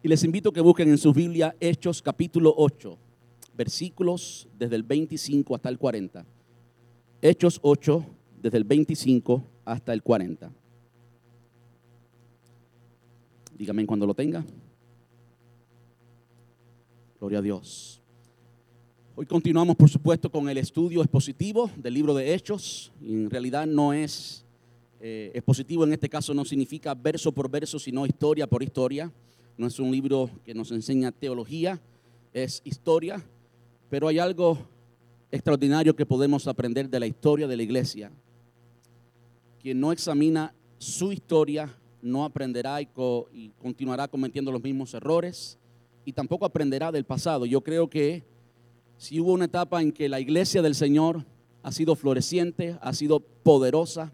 Y les invito a que busquen en su Biblia Hechos capítulo 8, versículos desde el 25 hasta el 40. Hechos 8, desde el 25 hasta el 40. Dígame cuando lo tenga. Gloria a Dios. Hoy continuamos, por supuesto, con el estudio expositivo del libro de Hechos. en realidad no es eh, expositivo, en este caso no significa verso por verso, sino historia por historia. No es un libro que nos enseña teología, es historia. Pero hay algo extraordinario que podemos aprender de la historia de la iglesia. Quien no examina su historia no aprenderá y, y continuará cometiendo los mismos errores y tampoco aprenderá del pasado. Yo creo que si hubo una etapa en que la iglesia del Señor ha sido floreciente, ha sido poderosa,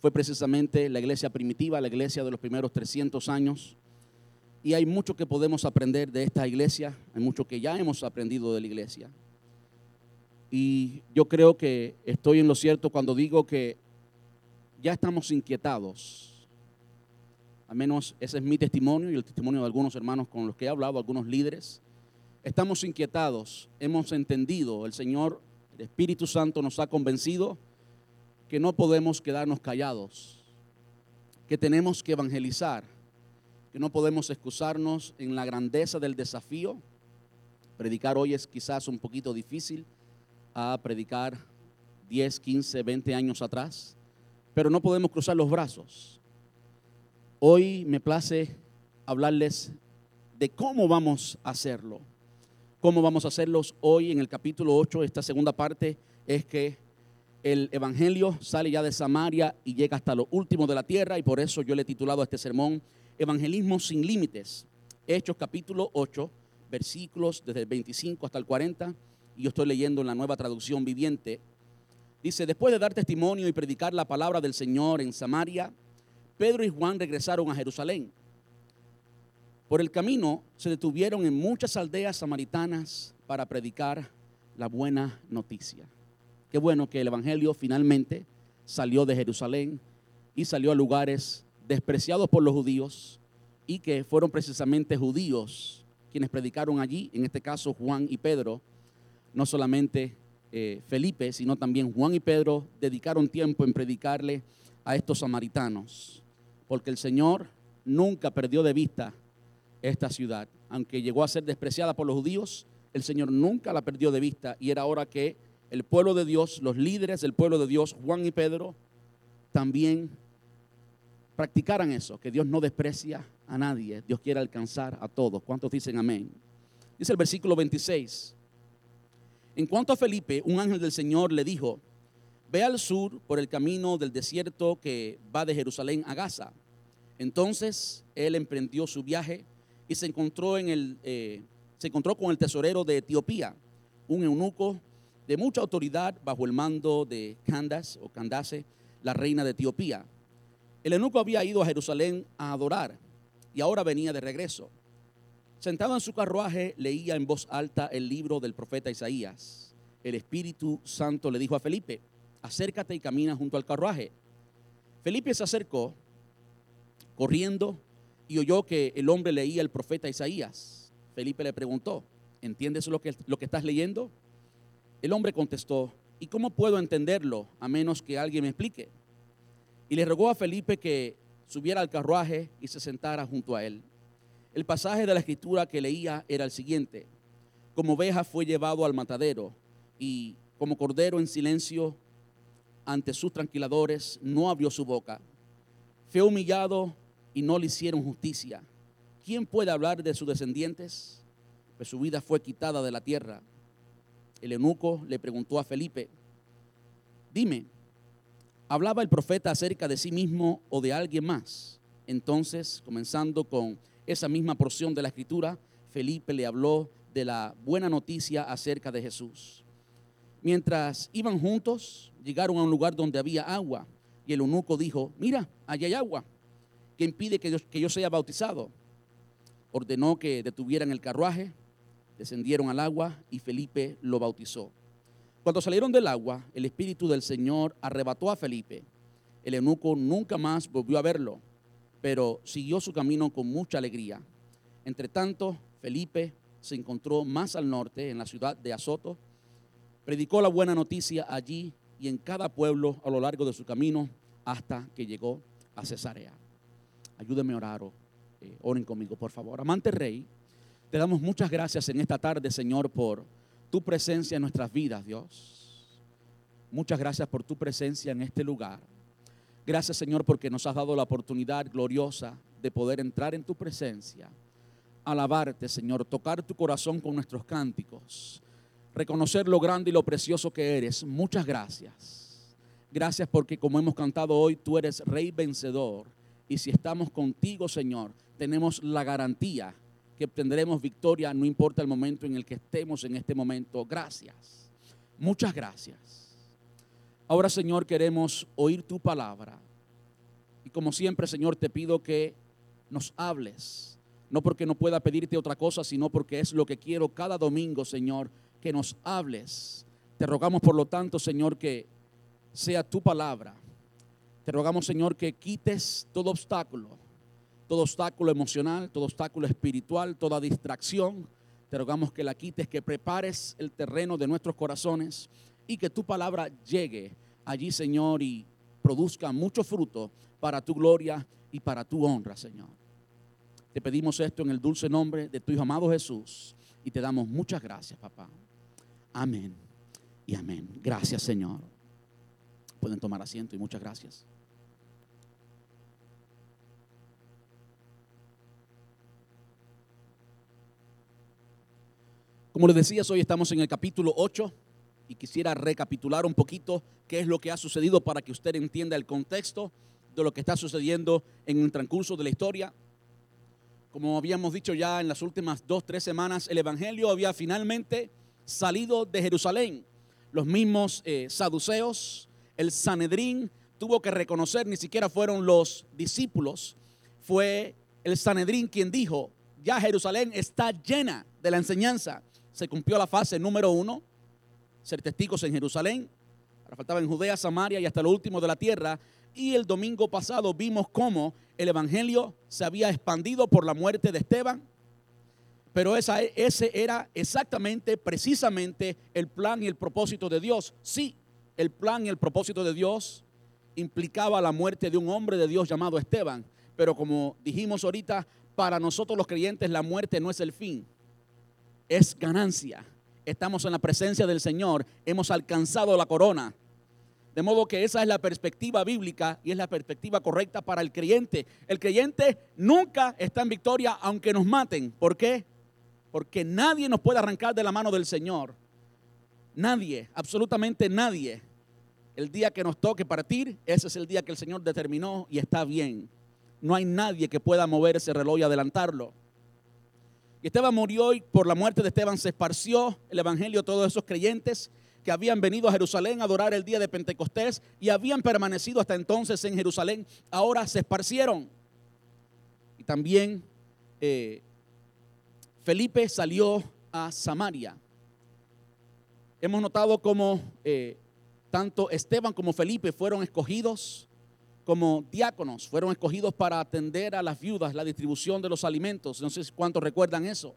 fue precisamente la iglesia primitiva, la iglesia de los primeros 300 años. Y hay mucho que podemos aprender de esta iglesia, hay mucho que ya hemos aprendido de la iglesia. Y yo creo que estoy en lo cierto cuando digo que ya estamos inquietados. Al menos ese es mi testimonio y el testimonio de algunos hermanos con los que he hablado, algunos líderes Estamos inquietados, hemos entendido, el Señor, el Espíritu Santo nos ha convencido que no podemos quedarnos callados, que tenemos que evangelizar, que no podemos excusarnos en la grandeza del desafío. Predicar hoy es quizás un poquito difícil a predicar 10, 15, 20 años atrás, pero no podemos cruzar los brazos. Hoy me place hablarles de cómo vamos a hacerlo cómo vamos a hacerlos hoy en el capítulo 8. Esta segunda parte es que el Evangelio sale ya de Samaria y llega hasta lo último de la tierra y por eso yo le he titulado a este sermón Evangelismo sin límites. Hechos capítulo 8, versículos desde el 25 hasta el 40 y yo estoy leyendo en la nueva traducción viviente. Dice, después de dar testimonio y predicar la palabra del Señor en Samaria, Pedro y Juan regresaron a Jerusalén. Por el camino se detuvieron en muchas aldeas samaritanas para predicar la buena noticia. Qué bueno que el Evangelio finalmente salió de Jerusalén y salió a lugares despreciados por los judíos y que fueron precisamente judíos quienes predicaron allí, en este caso Juan y Pedro, no solamente eh, Felipe, sino también Juan y Pedro dedicaron tiempo en predicarle a estos samaritanos, porque el Señor nunca perdió de vista esta ciudad. Aunque llegó a ser despreciada por los judíos, el Señor nunca la perdió de vista y era hora que el pueblo de Dios, los líderes del pueblo de Dios, Juan y Pedro, también practicaran eso, que Dios no desprecia a nadie, Dios quiere alcanzar a todos. ¿Cuántos dicen amén? Dice el versículo 26. En cuanto a Felipe, un ángel del Señor le dijo, ve al sur por el camino del desierto que va de Jerusalén a Gaza. Entonces él emprendió su viaje y se encontró, en el, eh, se encontró con el tesorero de Etiopía, un eunuco de mucha autoridad bajo el mando de Candace o Candace, la reina de Etiopía. El eunuco había ido a Jerusalén a adorar y ahora venía de regreso. Sentado en su carruaje, leía en voz alta el libro del profeta Isaías. El Espíritu Santo le dijo a Felipe, acércate y camina junto al carruaje. Felipe se acercó, corriendo, y oyó que el hombre leía el profeta Isaías. Felipe le preguntó, ¿entiendes lo que, lo que estás leyendo? El hombre contestó, ¿y cómo puedo entenderlo a menos que alguien me explique? Y le rogó a Felipe que subiera al carruaje y se sentara junto a él. El pasaje de la escritura que leía era el siguiente. Como oveja fue llevado al matadero y como cordero en silencio ante sus tranquiladores no abrió su boca. Fue humillado y no le hicieron justicia. ¿Quién puede hablar de sus descendientes? Pues su vida fue quitada de la tierra. El eunuco le preguntó a Felipe, dime, ¿hablaba el profeta acerca de sí mismo o de alguien más? Entonces, comenzando con esa misma porción de la escritura, Felipe le habló de la buena noticia acerca de Jesús. Mientras iban juntos, llegaron a un lugar donde había agua y el eunuco dijo, mira, allá hay agua que impide que yo, que yo sea bautizado. Ordenó que detuvieran el carruaje, descendieron al agua y Felipe lo bautizó. Cuando salieron del agua, el Espíritu del Señor arrebató a Felipe. El eunuco nunca más volvió a verlo, pero siguió su camino con mucha alegría. Entre tanto, Felipe se encontró más al norte, en la ciudad de Azoto. Predicó la buena noticia allí y en cada pueblo a lo largo de su camino hasta que llegó a Cesarea. Ayúdenme a orar, eh, oren conmigo, por favor. Amante Rey, te damos muchas gracias en esta tarde, Señor, por tu presencia en nuestras vidas, Dios. Muchas gracias por tu presencia en este lugar. Gracias, Señor, porque nos has dado la oportunidad gloriosa de poder entrar en tu presencia, alabarte, Señor, tocar tu corazón con nuestros cánticos, reconocer lo grande y lo precioso que eres. Muchas gracias. Gracias porque como hemos cantado hoy, tú eres Rey vencedor. Y si estamos contigo, Señor, tenemos la garantía que obtendremos victoria, no importa el momento en el que estemos en este momento. Gracias. Muchas gracias. Ahora, Señor, queremos oír tu palabra. Y como siempre, Señor, te pido que nos hables. No porque no pueda pedirte otra cosa, sino porque es lo que quiero cada domingo, Señor, que nos hables. Te rogamos, por lo tanto, Señor, que sea tu palabra. Te rogamos, Señor, que quites todo obstáculo, todo obstáculo emocional, todo obstáculo espiritual, toda distracción. Te rogamos que la quites, que prepares el terreno de nuestros corazones y que tu palabra llegue allí, Señor, y produzca mucho fruto para tu gloria y para tu honra, Señor. Te pedimos esto en el dulce nombre de tu Hijo amado Jesús y te damos muchas gracias, papá. Amén y amén. Gracias, Señor. Pueden tomar asiento y muchas gracias. Como les decía, hoy estamos en el capítulo 8 y quisiera recapitular un poquito qué es lo que ha sucedido para que usted entienda el contexto de lo que está sucediendo en el transcurso de la historia. Como habíamos dicho ya en las últimas dos, tres semanas, el Evangelio había finalmente salido de Jerusalén. Los mismos eh, saduceos, el Sanedrín tuvo que reconocer, ni siquiera fueron los discípulos, fue el Sanedrín quien dijo, ya Jerusalén está llena de la enseñanza. Se cumplió la fase número uno, ser testigos en Jerusalén, ahora faltaba en Judea, Samaria y hasta lo último de la tierra. Y el domingo pasado vimos cómo el Evangelio se había expandido por la muerte de Esteban, pero ese era exactamente, precisamente el plan y el propósito de Dios. Sí, el plan y el propósito de Dios implicaba la muerte de un hombre de Dios llamado Esteban. Pero como dijimos ahorita, para nosotros los creyentes la muerte no es el fin, es ganancia. Estamos en la presencia del Señor, hemos alcanzado la corona. De modo que esa es la perspectiva bíblica y es la perspectiva correcta para el creyente. El creyente nunca está en victoria aunque nos maten. ¿Por qué? Porque nadie nos puede arrancar de la mano del Señor. Nadie, absolutamente nadie. El día que nos toque partir, ese es el día que el Señor determinó y está bien. No hay nadie que pueda mover ese reloj y adelantarlo. Y Esteban murió y por la muerte de Esteban se esparció el Evangelio a todos esos creyentes que habían venido a Jerusalén a adorar el día de Pentecostés y habían permanecido hasta entonces en Jerusalén, ahora se esparcieron. Y también eh, Felipe salió a Samaria. Hemos notado cómo eh, tanto Esteban como Felipe fueron escogidos como diáconos, fueron escogidos para atender a las viudas, la distribución de los alimentos. No sé cuántos recuerdan eso.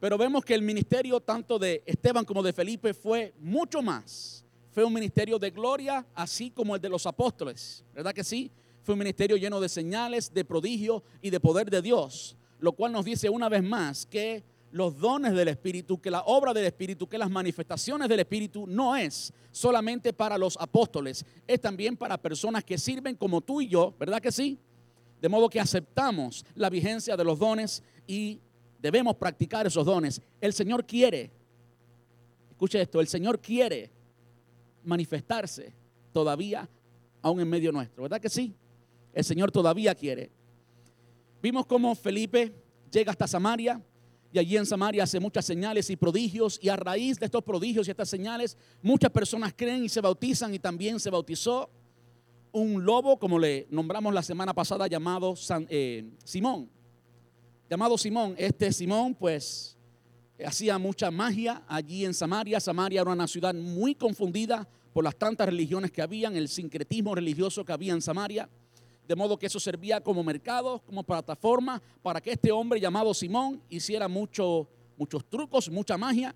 Pero vemos que el ministerio tanto de Esteban como de Felipe fue mucho más. Fue un ministerio de gloria, así como el de los apóstoles. ¿Verdad que sí? Fue un ministerio lleno de señales, de prodigio y de poder de Dios lo cual nos dice una vez más que los dones del Espíritu, que la obra del Espíritu, que las manifestaciones del Espíritu no es solamente para los apóstoles, es también para personas que sirven como tú y yo, ¿verdad que sí? De modo que aceptamos la vigencia de los dones y debemos practicar esos dones. El Señor quiere, escuche esto, el Señor quiere manifestarse todavía aún en medio nuestro, ¿verdad que sí? El Señor todavía quiere. Vimos cómo Felipe llega hasta Samaria y allí en Samaria hace muchas señales y prodigios y a raíz de estos prodigios y estas señales muchas personas creen y se bautizan y también se bautizó un lobo, como le nombramos la semana pasada, llamado eh, Simón. Llamado Simón. Este Simón pues hacía mucha magia allí en Samaria. Samaria era una ciudad muy confundida por las tantas religiones que habían, el sincretismo religioso que había en Samaria. De modo que eso servía como mercado, como plataforma para que este hombre llamado Simón hiciera mucho, muchos trucos, mucha magia.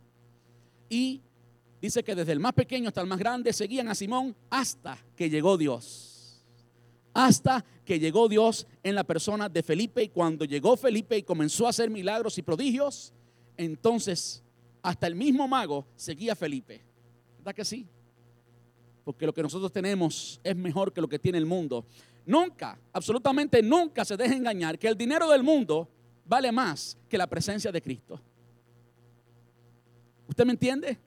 Y dice que desde el más pequeño hasta el más grande seguían a Simón hasta que llegó Dios. Hasta que llegó Dios en la persona de Felipe y cuando llegó Felipe y comenzó a hacer milagros y prodigios, entonces hasta el mismo mago seguía a Felipe. ¿Verdad que sí? Porque lo que nosotros tenemos es mejor que lo que tiene el mundo. Nunca, absolutamente nunca se deje engañar que el dinero del mundo vale más que la presencia de Cristo. ¿Usted me entiende?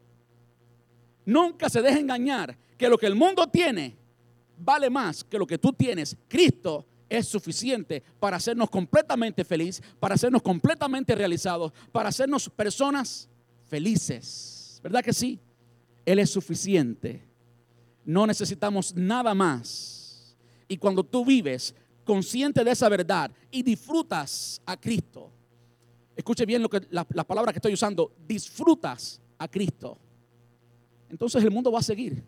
Nunca se deje engañar que lo que el mundo tiene vale más que lo que tú tienes. Cristo es suficiente para hacernos completamente felices, para hacernos completamente realizados, para hacernos personas felices. ¿Verdad que sí? Él es suficiente. No necesitamos nada más. Y cuando tú vives consciente de esa verdad y disfrutas a Cristo, escuche bien lo que, la, la palabra que estoy usando, disfrutas a Cristo, entonces el mundo va a seguir.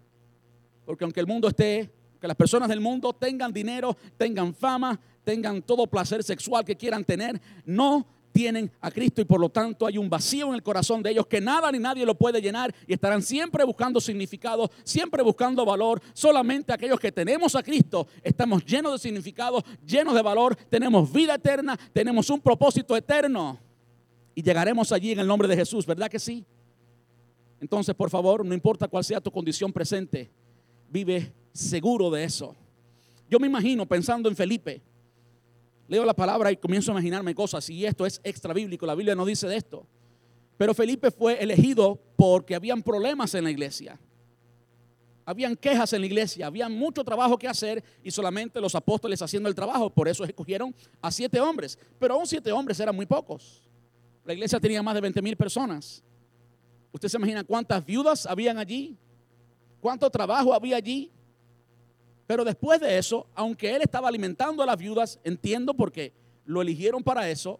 Porque aunque el mundo esté que las personas del mundo tengan dinero, tengan fama, tengan todo placer sexual que quieran tener, no tienen a Cristo y por lo tanto hay un vacío en el corazón de ellos que nada ni nadie lo puede llenar y estarán siempre buscando significado, siempre buscando valor. Solamente aquellos que tenemos a Cristo estamos llenos de significado, llenos de valor, tenemos vida eterna, tenemos un propósito eterno y llegaremos allí en el nombre de Jesús, ¿verdad que sí? Entonces, por favor, no importa cuál sea tu condición presente, vive seguro de eso. Yo me imagino pensando en Felipe. Leo la palabra y comienzo a imaginarme cosas y esto es extra bíblico, la Biblia no dice de esto. Pero Felipe fue elegido porque habían problemas en la iglesia. Habían quejas en la iglesia, había mucho trabajo que hacer y solamente los apóstoles haciendo el trabajo. Por eso escogieron a siete hombres. Pero aún siete hombres eran muy pocos. La iglesia tenía más de 20 mil personas. ¿Usted se imagina cuántas viudas habían allí? ¿Cuánto trabajo había allí? Pero después de eso, aunque él estaba alimentando a las viudas, entiendo porque lo eligieron para eso,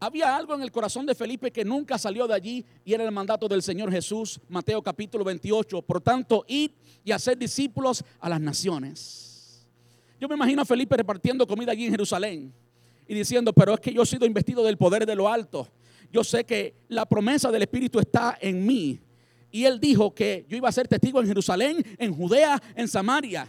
había algo en el corazón de Felipe que nunca salió de allí y era el mandato del Señor Jesús, Mateo capítulo 28. Por tanto, id y hacer discípulos a las naciones. Yo me imagino a Felipe repartiendo comida allí en Jerusalén y diciendo, pero es que yo he sido investido del poder de lo alto. Yo sé que la promesa del Espíritu está en mí. Y él dijo que yo iba a ser testigo en Jerusalén, en Judea, en Samaria.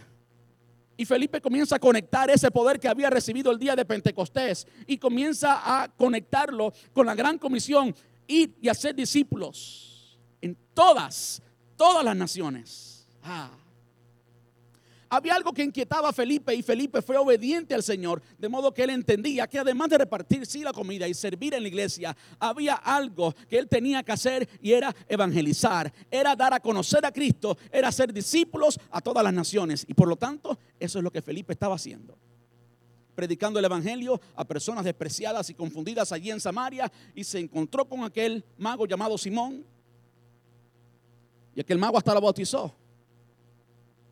Y Felipe comienza a conectar ese poder que había recibido el día de Pentecostés y comienza a conectarlo con la gran comisión, ir y hacer discípulos en todas, todas las naciones. Ah. Había algo que inquietaba a Felipe y Felipe fue obediente al Señor, de modo que él entendía que además de repartir sí la comida y servir en la iglesia, había algo que él tenía que hacer y era evangelizar, era dar a conocer a Cristo, era ser discípulos a todas las naciones. Y por lo tanto, eso es lo que Felipe estaba haciendo predicando el Evangelio a personas despreciadas y confundidas allí en Samaria y se encontró con aquel mago llamado Simón. Y aquel mago hasta lo bautizó.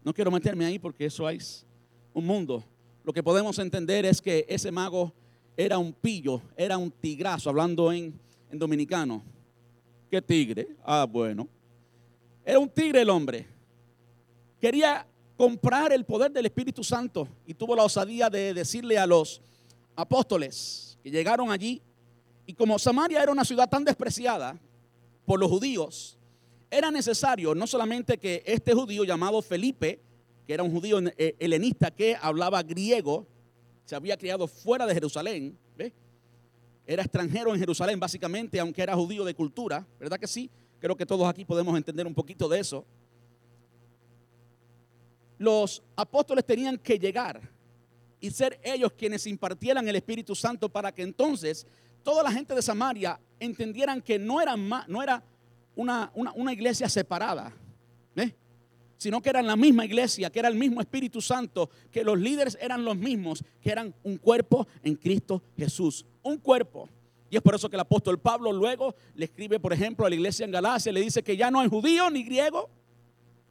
No quiero meterme ahí porque eso es un mundo. Lo que podemos entender es que ese mago era un pillo, era un tigrazo, hablando en, en dominicano. ¿Qué tigre? Ah, bueno. Era un tigre el hombre. Quería comprar el poder del Espíritu Santo y tuvo la osadía de decirle a los apóstoles que llegaron allí. Y como Samaria era una ciudad tan despreciada por los judíos, era necesario no solamente que este judío llamado Felipe, que era un judío eh, helenista que hablaba griego, se había criado fuera de Jerusalén, era extranjero en Jerusalén básicamente, aunque era judío de cultura, ¿verdad que sí? Creo que todos aquí podemos entender un poquito de eso. Los apóstoles tenían que llegar y ser ellos quienes impartieran el Espíritu Santo para que entonces toda la gente de Samaria entendieran que no era, no era una, iglesia separada, ¿eh? sino que eran la misma iglesia, que era el mismo Espíritu Santo, que los líderes eran los mismos, que eran un cuerpo en Cristo Jesús, un cuerpo. Y es por eso que el apóstol Pablo luego le escribe, por ejemplo, a la iglesia en Galacia, le dice que ya no hay judío ni griego,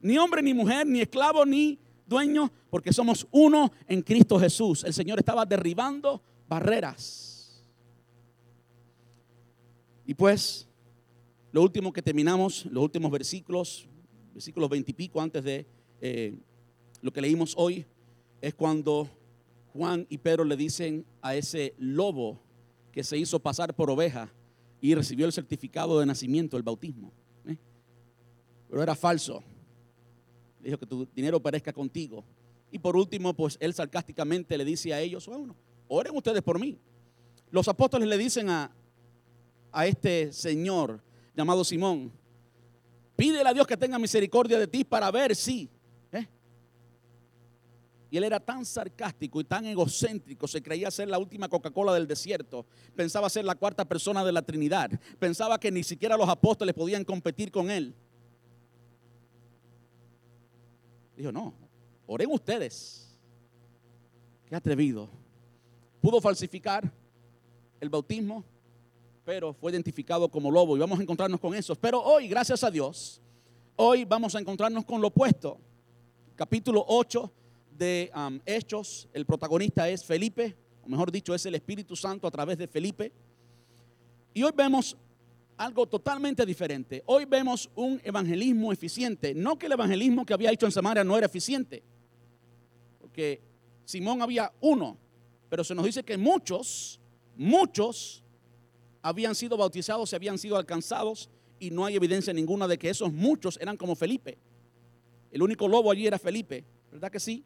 ni hombre ni mujer, ni esclavo ni dueño, porque somos uno en Cristo Jesús. El Señor estaba derribando barreras. Y pues lo último que terminamos, los últimos versículos, versículos veintipico antes de eh, lo que leímos hoy, es cuando Juan y Pedro le dicen a ese lobo que se hizo pasar por oveja y recibió el certificado de nacimiento, el bautismo. ¿eh? Pero era falso. Dijo que tu dinero perezca contigo. Y por último, pues él sarcásticamente le dice a ellos, bueno, oren ustedes por mí. Los apóstoles le dicen a, a este señor llamado Simón, pídele a Dios que tenga misericordia de ti para ver si. ¿eh? Y él era tan sarcástico y tan egocéntrico, se creía ser la última Coca-Cola del desierto, pensaba ser la cuarta persona de la Trinidad, pensaba que ni siquiera los apóstoles podían competir con él. Dijo, no, oren ustedes. Qué atrevido. Pudo falsificar el bautismo, pero fue identificado como lobo y vamos a encontrarnos con eso. Pero hoy, gracias a Dios, hoy vamos a encontrarnos con lo opuesto. Capítulo 8 de um, Hechos, el protagonista es Felipe, o mejor dicho, es el Espíritu Santo a través de Felipe. Y hoy vemos algo totalmente diferente. Hoy vemos un evangelismo eficiente. No que el evangelismo que había hecho en Samaria no era eficiente, porque Simón había uno, pero se nos dice que muchos, muchos habían sido bautizados, se habían sido alcanzados y no hay evidencia ninguna de que esos muchos eran como Felipe. El único lobo allí era Felipe, ¿verdad que sí?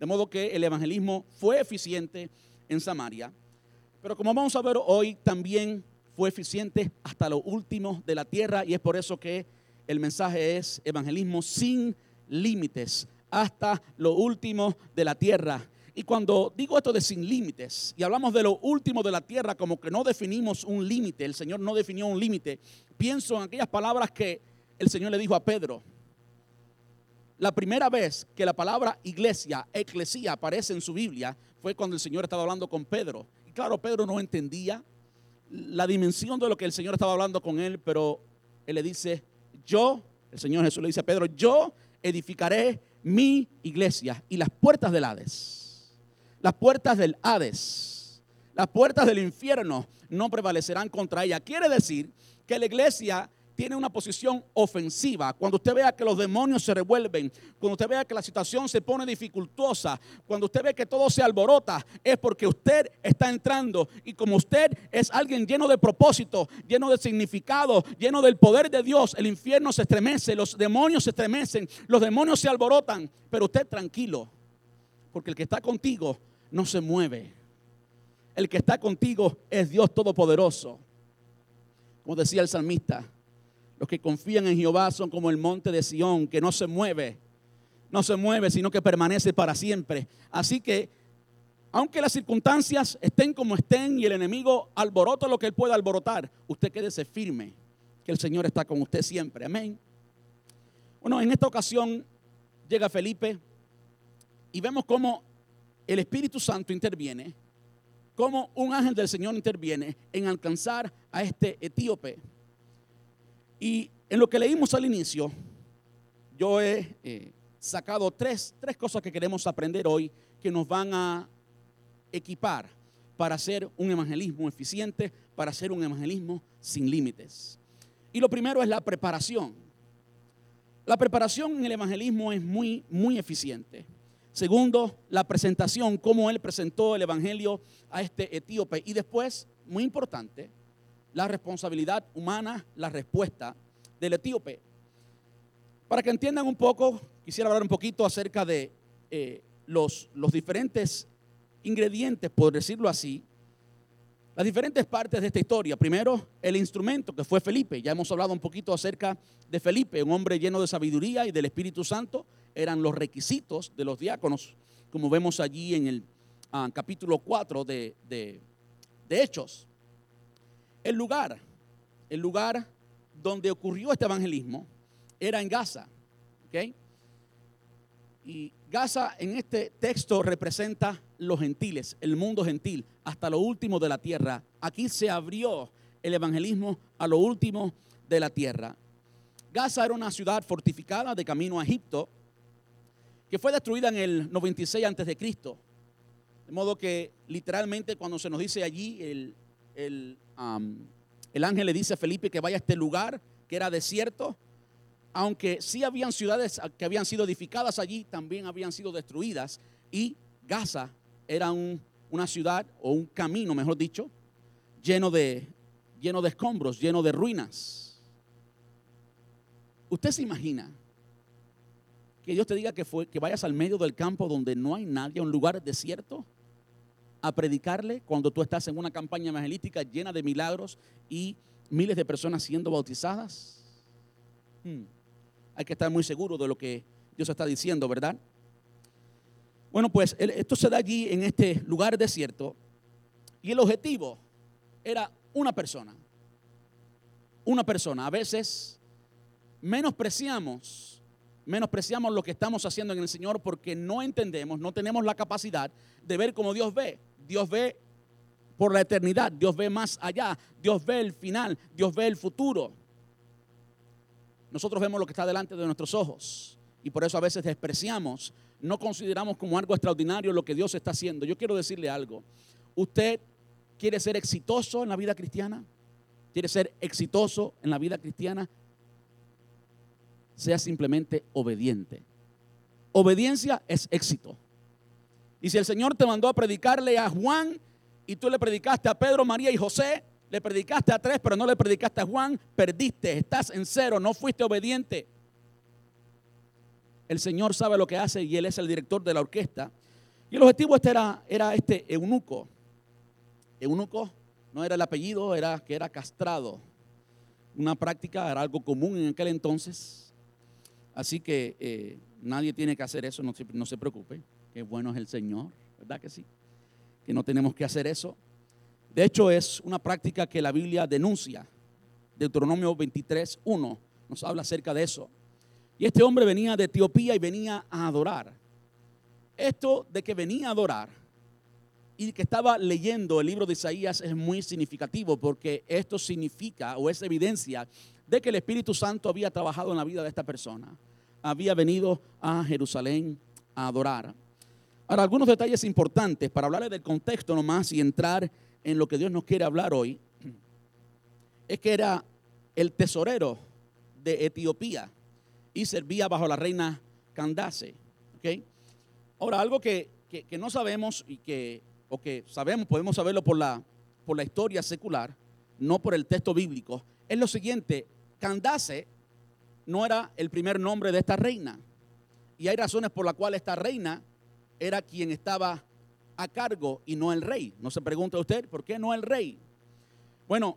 De modo que el evangelismo fue eficiente en Samaria. Pero como vamos a ver hoy, también fue eficiente hasta lo último de la tierra y es por eso que el mensaje es evangelismo sin límites, hasta lo último de la tierra. Y cuando digo esto de sin límites y hablamos de lo último de la tierra como que no definimos un límite, el Señor no definió un límite, pienso en aquellas palabras que el Señor le dijo a Pedro. La primera vez que la palabra iglesia, eclesía, aparece en su Biblia fue cuando el Señor estaba hablando con Pedro. Y claro, Pedro no entendía la dimensión de lo que el Señor estaba hablando con él, pero él le dice, yo, el Señor Jesús le dice a Pedro, yo edificaré mi iglesia y las puertas del Hades, las puertas del Hades, las puertas del infierno no prevalecerán contra ella. Quiere decir que la iglesia tiene una posición ofensiva, cuando usted vea que los demonios se revuelven, cuando usted vea que la situación se pone dificultosa, cuando usted ve que todo se alborota, es porque usted está entrando. Y como usted es alguien lleno de propósito, lleno de significado, lleno del poder de Dios, el infierno se estremece, los demonios se estremecen, los demonios se alborotan, pero usted tranquilo, porque el que está contigo no se mueve. El que está contigo es Dios Todopoderoso. Como decía el salmista, los que confían en Jehová son como el monte de Sión, que no se mueve, no se mueve, sino que permanece para siempre. Así que, aunque las circunstancias estén como estén y el enemigo alborota lo que él pueda alborotar, usted quédese firme, que el Señor está con usted siempre. Amén. Bueno, en esta ocasión llega Felipe y vemos cómo el Espíritu Santo interviene, cómo un ángel del Señor interviene en alcanzar a este etíope. Y en lo que leímos al inicio, yo he eh, sacado tres, tres cosas que queremos aprender hoy que nos van a equipar para hacer un evangelismo eficiente, para hacer un evangelismo sin límites. Y lo primero es la preparación. La preparación en el evangelismo es muy, muy eficiente. Segundo, la presentación, cómo él presentó el evangelio a este etíope. Y después, muy importante, la responsabilidad humana, la respuesta del etíope. Para que entiendan un poco, quisiera hablar un poquito acerca de eh, los, los diferentes ingredientes, por decirlo así, las diferentes partes de esta historia. Primero, el instrumento que fue Felipe. Ya hemos hablado un poquito acerca de Felipe, un hombre lleno de sabiduría y del Espíritu Santo. Eran los requisitos de los diáconos, como vemos allí en el ah, capítulo 4 de, de, de Hechos. El lugar, el lugar donde ocurrió este evangelismo era en Gaza. Y Gaza en este texto representa los gentiles, el mundo gentil, hasta lo último de la tierra. Aquí se abrió el evangelismo a lo último de la tierra. Gaza era una ciudad fortificada de camino a Egipto que fue destruida en el 96 antes de Cristo. De modo que literalmente cuando se nos dice allí el, el, el ángel le dice a Felipe que vaya a este lugar que era desierto, aunque sí habían ciudades que habían sido edificadas allí, también habían sido destruidas y Gaza era una ciudad o un camino, mejor dicho, lleno de, lleno de escombros, lleno de ruinas. ¿Usted se imagina que Dios te diga que, fue, que vayas al medio del campo donde no hay nadie, un lugar desierto, a predicarle cuando tú estás en una campaña evangelística llena de milagros y miles de personas siendo bautizadas? Hmm. Hay que estar muy seguro de lo que Dios está diciendo, ¿verdad? Bueno, pues esto se da allí en este lugar desierto y el objetivo era una persona. Una persona. A veces menospreciamos menospreciamos lo que estamos haciendo en el Señor porque no entendemos, no tenemos la capacidad de ver como Dios ve. Dios ve por la eternidad, Dios ve más allá, Dios ve el final, Dios ve el futuro. Nosotros vemos lo que está delante de nuestros ojos y por eso a veces despreciamos, no consideramos como algo extraordinario lo que Dios está haciendo. Yo quiero decirle algo. ¿Usted quiere ser exitoso en la vida cristiana? ¿Quiere ser exitoso en la vida cristiana? Sea simplemente obediente. Obediencia es éxito. Y si el Señor te mandó a predicarle a Juan y tú le predicaste a Pedro, María y José, le predicaste a tres, pero no le predicaste a Juan, perdiste, estás en cero, no fuiste obediente. El Señor sabe lo que hace y Él es el director de la orquesta. Y el objetivo este era, era este eunuco. Eunuco no era el apellido, era que era castrado. Una práctica, era algo común en aquel entonces. Así que eh, nadie tiene que hacer eso, no se, preocupe, que bueno es el Señor, ¿verdad que sí? Que no tenemos que hacer eso. De hecho, es una práctica que la Biblia denuncia. Deuteronomio 23, 1 nos habla acerca de eso. Y este hombre venía de Etiopía y venía a adorar. Esto de que venía a adorar y que estaba leyendo el libro de Isaías es muy significativo porque esto significa o es evidencia de que el Espíritu Santo había trabajado en la vida de esta persona. Había venido a Jerusalén a adorar. Ahora, algunos detalles importantes para hablarles del contexto nomás y entrar en lo que Dios nos quiere hablar hoy. Es que era el tesorero de Etiopía y servía bajo la reina Candace. Ahora, algo que, no sabemos y que, o que sabemos, podemos saberlo por la, por la historia secular, no por el texto bíblico, es lo siguiente, Candace no era el primer nombre de esta reina. Y hay razones por las cuales esta reina era quien estaba a cargo y no el rey. No se pregunta usted, ¿por qué no el rey? Bueno,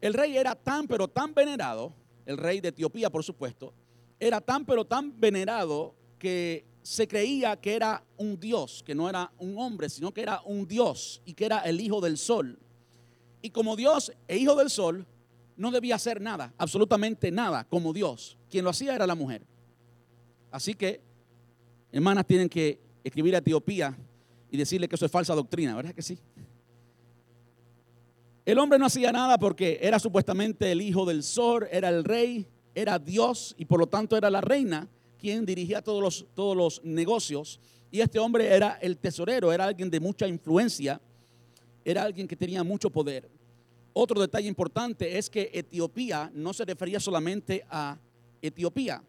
el rey era tan pero tan venerado, el rey de Etiopía por supuesto, era tan pero tan venerado que se creía que era un dios, que no era un hombre, sino que era un dios y que era el hijo del sol. Y como Dios e hijo del sol, no debía hacer nada, absolutamente nada, como Dios. Quien lo hacía era la mujer. Así que, hermanas, tienen que escribir a Etiopía y decirle que eso es falsa doctrina, ¿verdad que sí? El hombre no hacía nada porque era supuestamente el hijo del sol, era el rey, era Dios y por lo tanto era la reina quien dirigía todos los, todos los negocios. Y este hombre era el tesorero, era alguien de mucha influencia, era alguien que tenía mucho poder. Otro detalle importante es que Etiopía no se refería solamente a Etiopía.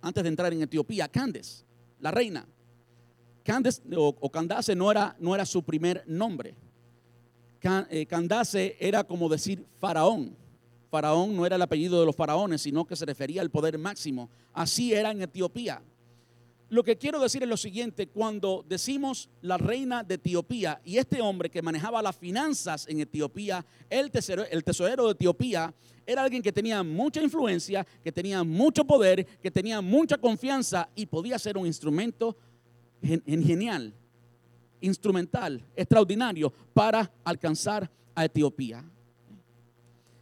Antes de entrar en Etiopía, Candes, la reina. Candes o, Candace no era, no era su primer nombre. Eh, Candace era como decir faraón. Faraón no era el apellido de los faraones, sino que se refería al poder máximo. Así era en Etiopía. Lo que quiero decir es lo siguiente, cuando decimos la reina de Etiopía y este hombre que manejaba las finanzas en Etiopía, el tesorero, de Etiopía, era alguien que tenía mucha influencia, que tenía mucho poder, que tenía mucha confianza y podía ser un instrumento genial, instrumental, extraordinario para alcanzar a Etiopía.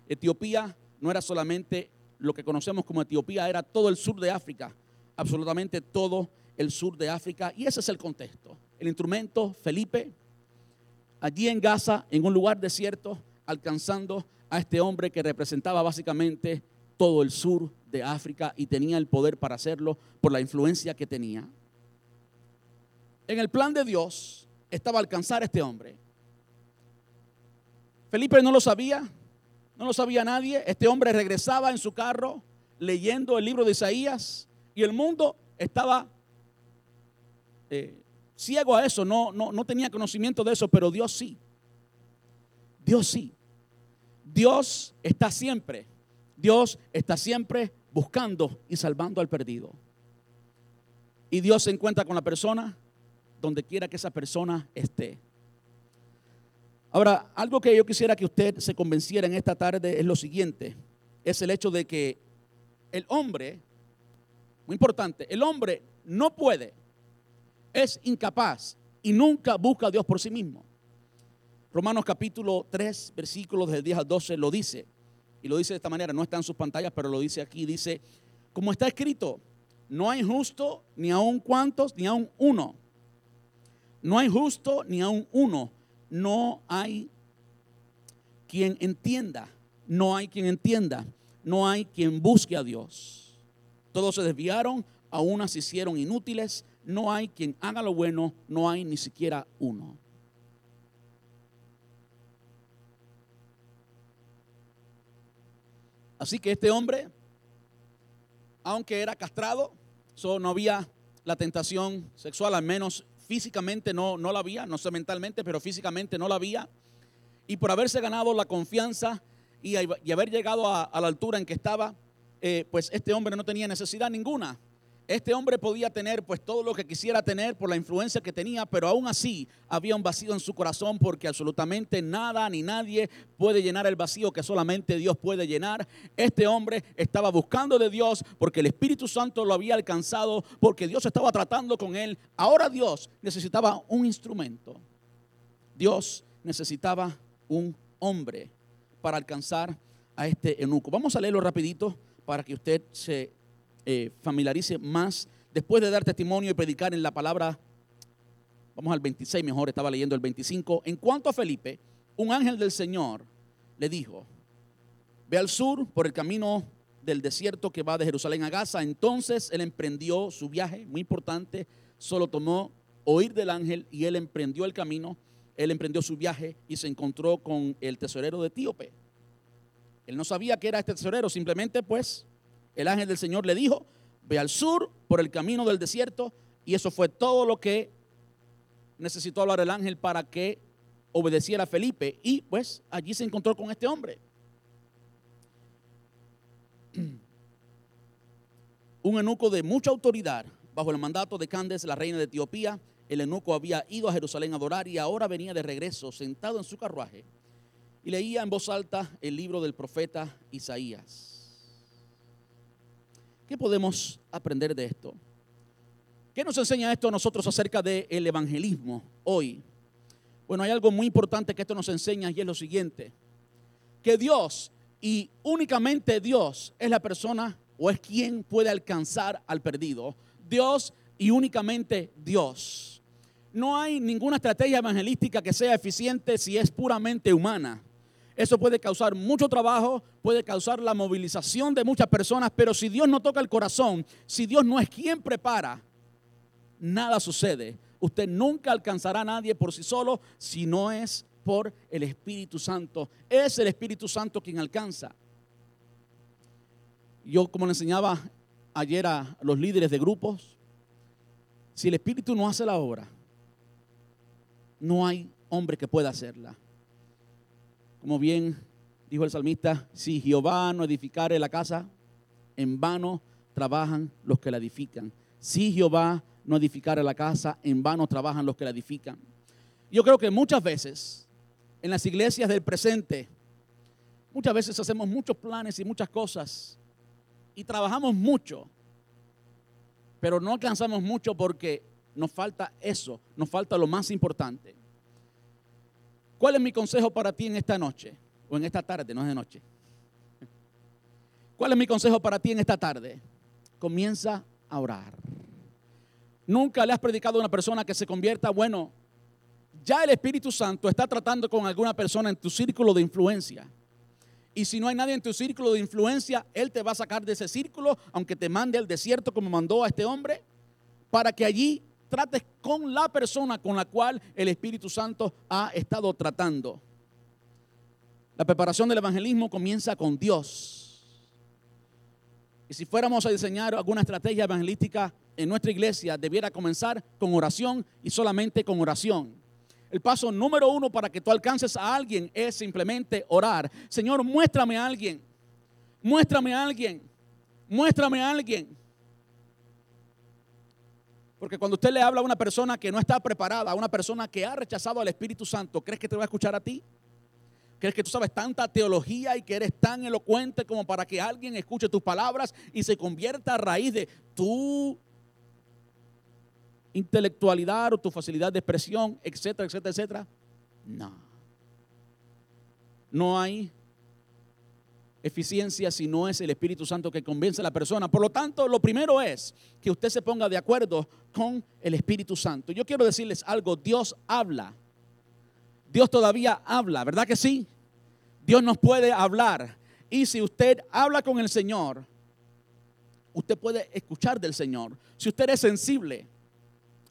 Etiopía no era solamente lo que conocemos como Etiopía, era todo el sur de África absolutamente todo el sur de África. Y ese es el contexto. El instrumento, Felipe, allí en Gaza, en un lugar desierto, alcanzando a este hombre que representaba básicamente todo el sur de África y tenía el poder para hacerlo por la influencia que tenía. En el plan de Dios estaba alcanzar a este hombre. Felipe no lo sabía, no lo sabía nadie. Este hombre regresaba en su carro leyendo el libro de Isaías y el mundo estaba eh, ciego a eso, no, no, no tenía conocimiento de eso, pero Dios sí. Dios sí. Dios está siempre, Dios está siempre buscando y salvando al perdido. Y Dios se encuentra con la persona donde quiera que esa persona esté. Ahora, algo que yo quisiera que usted se convenciera en esta tarde es lo siguiente, es el hecho de que el hombre, muy importante, el hombre no puede, es incapaz y nunca busca a Dios por sí mismo. Romanos capítulo 3, versículos del 10 al 12 lo dice. Y lo dice de esta manera, no está en sus pantallas, pero lo dice aquí. Dice, como está escrito, no hay justo ni aun cuantos, ni aun uno. No hay justo ni aun uno. No hay quien entienda. No hay quien entienda. No hay quien busque a Dios. Todos se desviaron, a unas se hicieron inútiles. No hay quien haga lo bueno. No hay ni siquiera uno. Así que este hombre, aunque era castrado, no había la tentación sexual, al menos físicamente no, no la había, no sé mentalmente, pero físicamente no la había. Y por haberse ganado la confianza y, haber llegado a, la altura en que estaba, eh, pues este hombre no tenía necesidad ninguna este hombre podía tener pues todo lo que quisiera tener por la influencia que tenía, pero aún así había un vacío en su corazón porque absolutamente nada ni nadie puede llenar el vacío que solamente Dios puede llenar. Este hombre estaba buscando de Dios porque el Espíritu Santo lo había alcanzado, porque Dios estaba tratando con él. Ahora Dios necesitaba un instrumento. Dios necesitaba un hombre para alcanzar a este eunuco. Vamos a leerlo rapidito para que usted se eh, familiarice más después de dar testimonio y predicar en la palabra. Vamos al 26 mejor, estaba leyendo el 25. En cuanto a Felipe, un ángel del Señor le dijo, ve al sur por el camino del desierto que va de Jerusalén a Gaza. Entonces él emprendió su viaje, muy importante, solo tomó oír del ángel y él emprendió el camino, él emprendió su viaje y se encontró con el tesorero de Etíope. Él no sabía que era este tesorero, simplemente pues el ángel del Señor le dijo, ve al sur por el camino del desierto. Y eso fue todo lo que necesitó hablar el ángel para que obedeciera a Felipe. Y pues allí se encontró con este hombre. Un eunuco de mucha autoridad, bajo el mandato de Candes, la reina de Etiopía. El eunuco había ido a Jerusalén a adorar y ahora venía de regreso, sentado en su carruaje, y leía en voz alta el libro del profeta Isaías. ¿Qué podemos aprender de esto? ¿Qué nos enseña esto a nosotros acerca del evangelismo hoy? Bueno, hay algo muy importante que esto nos enseña y es lo siguiente, que Dios y únicamente Dios es la persona o es quien puede alcanzar al perdido. Dios y únicamente Dios. No hay ninguna estrategia evangelística que sea eficiente si es puramente humana. Eso puede causar mucho trabajo, puede causar la movilización de muchas personas, pero si Dios no toca el corazón, si Dios no es quien prepara, nada sucede. Usted nunca alcanzará a nadie por sí solo si no es por el Espíritu Santo. Es el Espíritu Santo quien alcanza. Yo, como le enseñaba ayer a los líderes de grupos, si el Espíritu no hace la obra, no hay hombre que pueda hacerla. Como bien dijo el salmista, si Jehová no edificare la casa, en vano trabajan los que la edifican. Si Jehová no edificare la casa, en vano trabajan los que la edifican. Yo creo que muchas veces en las iglesias del presente, muchas veces hacemos muchos planes y muchas cosas y trabajamos mucho, pero no alcanzamos mucho porque nos falta eso, nos falta lo más importante. ¿Cuál es mi consejo para ti en esta noche? O en esta tarde, no es de noche. ¿Cuál es mi consejo para ti en esta tarde? Comienza a orar. Nunca le has predicado a una persona que se convierta, bueno, ya el Espíritu Santo está tratando con alguna persona en tu círculo de influencia. Y si no hay nadie en tu círculo de influencia, Él te va a sacar de ese círculo, aunque te mande al desierto como mandó a este hombre, para que allí trates con la persona con la cual el Espíritu Santo ha estado tratando. La preparación del evangelismo comienza con Dios. Y si fuéramos a diseñar alguna estrategia evangelística en nuestra iglesia, debiera comenzar con oración y solamente con oración. El paso número uno para que tú alcances a alguien es simplemente orar. Señor, muéstrame a alguien. Muéstrame a alguien. Muéstrame a alguien. Porque cuando usted le habla a una persona que no está preparada, a una persona que ha rechazado al Espíritu Santo, ¿crees que te va a escuchar a ti? ¿Crees que tú sabes tanta teología y que eres tan elocuente como para que alguien escuche tus palabras y se convierta a raíz de tu intelectualidad o tu facilidad de expresión, etcétera, etcétera, etcétera? No. No hay eficiencia si no es el Espíritu Santo que convence a la persona. Por lo tanto, lo primero es que usted se ponga de acuerdo con el Espíritu Santo. Yo quiero decirles algo, Dios habla Dios todavía habla, ¿verdad que sí? Dios nos puede hablar. Y si usted habla con el Señor, usted puede escuchar del Señor. Si usted es sensible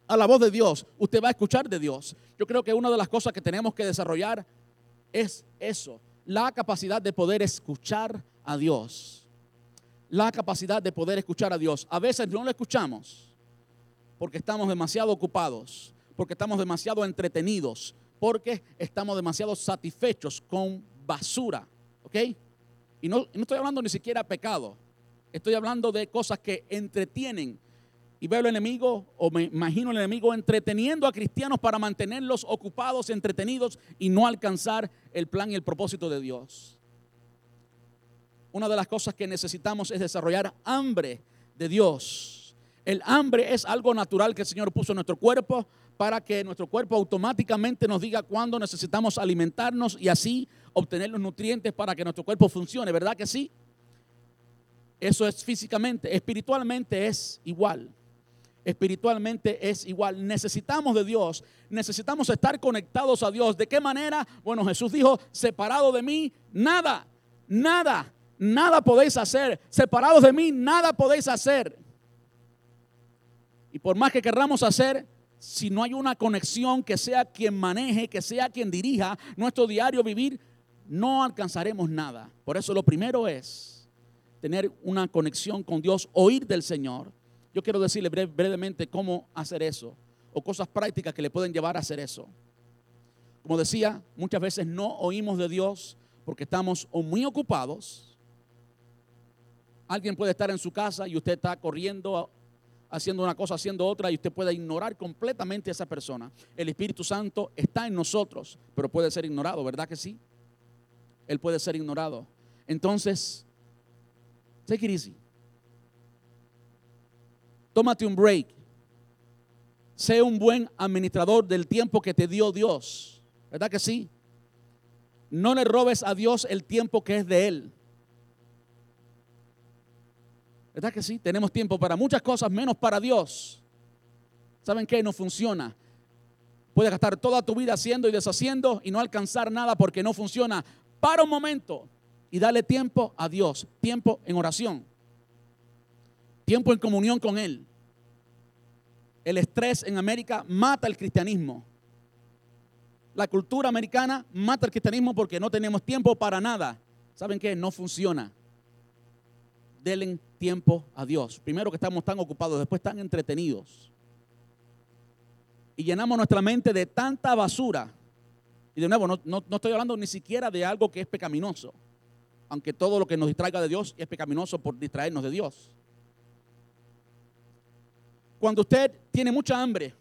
a la voz de Dios, usted va a escuchar de Dios. Yo creo que una de las cosas que tenemos que desarrollar es eso, la capacidad de poder escuchar a Dios. La capacidad de poder escuchar a Dios. A veces no lo escuchamos porque estamos demasiado ocupados, porque estamos demasiado entretenidos, porque estamos demasiado satisfechos con basura, ¿ok? Y no, no estoy hablando ni siquiera pecado, estoy hablando de cosas que entretienen. Y veo al enemigo, o me imagino el enemigo entreteniendo a cristianos para mantenerlos ocupados, entretenidos y no alcanzar el plan y el propósito de Dios. Una de las cosas que necesitamos es desarrollar hambre de Dios. El hambre es algo natural que el Señor puso en nuestro cuerpo para que nuestro cuerpo automáticamente nos diga cuándo necesitamos alimentarnos y así obtener los nutrientes para que nuestro cuerpo funcione, ¿verdad que sí? Eso es físicamente, espiritualmente es igual. Espiritualmente es igual. Necesitamos de Dios, necesitamos estar conectados a Dios. ¿De qué manera? Bueno, Jesús dijo, separado de mí, nada, nada, nada podéis hacer. Separados de mí, nada podéis hacer. Y por más que querramos hacer, si no hay una conexión que sea quien maneje, que sea quien dirija nuestro diario vivir, no alcanzaremos nada. Por eso lo primero es tener una conexión con Dios, oír del Señor. Yo quiero decirle brevemente cómo hacer eso o cosas prácticas que le pueden llevar a hacer eso. Como decía, muchas veces no oímos de Dios porque estamos o muy ocupados. Alguien puede estar en su casa y usted está corriendo haciendo una cosa, haciendo otra, y usted puede ignorar completamente a esa persona. El Espíritu Santo está en nosotros, pero puede ser ignorado, ¿verdad que sí? Él puede ser ignorado. Entonces, take it easy. Tómate un break. Sé un buen administrador del tiempo que te dio Dios. ¿Verdad que sí? No le robes a Dios el tiempo que es de Él. ¿Verdad que sí? Tenemos tiempo para muchas cosas, menos para Dios. ¿Saben qué? No funciona. Puedes gastar toda tu vida haciendo y deshaciendo y no alcanzar nada porque no funciona. Para un momento y dale tiempo a Dios, tiempo en oración, tiempo en comunión con Él. El estrés en América mata el cristianismo. La cultura americana mata el cristianismo porque no tenemos tiempo para nada. ¿Saben qué? No funciona denle tiempo a Dios. Primero que estamos tan ocupados, después tan entretenidos. Y llenamos nuestra mente de tanta basura. Y de nuevo, no, no, estoy hablando ni siquiera de algo que es pecaminoso. Aunque todo lo que nos distraiga de Dios es pecaminoso por distraernos de Dios. Cuando usted tiene mucha hambre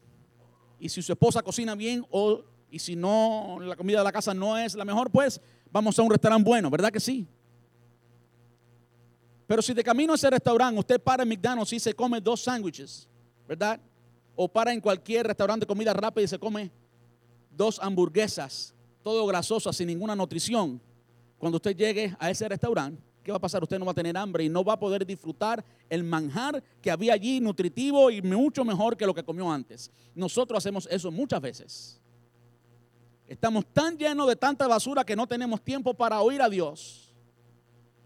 y si su esposa cocina bien o y si no la comida de la casa no es la mejor, pues vamos a un restaurante bueno, ¿verdad que sí? Pero si de camino a ese restaurante usted para en McDonald's y se come dos sándwiches, ¿verdad? O para en cualquier restaurante de comida rápida y se come dos hamburguesas, todo grasosas, sin ninguna nutrición. Cuando usted llegue a ese restaurante, ¿qué va a pasar? Usted no va a tener hambre y no va a poder disfrutar el manjar que había allí, nutritivo y mucho mejor que lo que comió antes. Nosotros hacemos eso muchas veces. Estamos tan llenos de tanta basura que no tenemos tiempo para oír a Dios.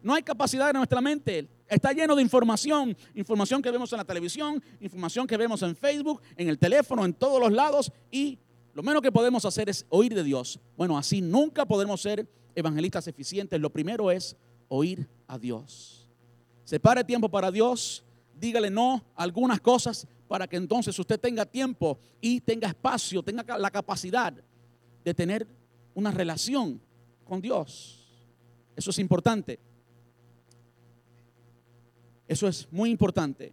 No hay capacidad en nuestra mente. Está lleno de información, información que vemos en la televisión, información que vemos en Facebook, en el teléfono, en todos los lados y lo menos que podemos hacer es oír de Dios. Bueno, así nunca podemos ser evangelistas eficientes. Lo primero es oír a Dios. Separe tiempo para Dios, dígale no a algunas cosas para que entonces usted tenga tiempo y tenga espacio, tenga la capacidad de tener una relación con Dios. Eso es importante. Eso es muy importante.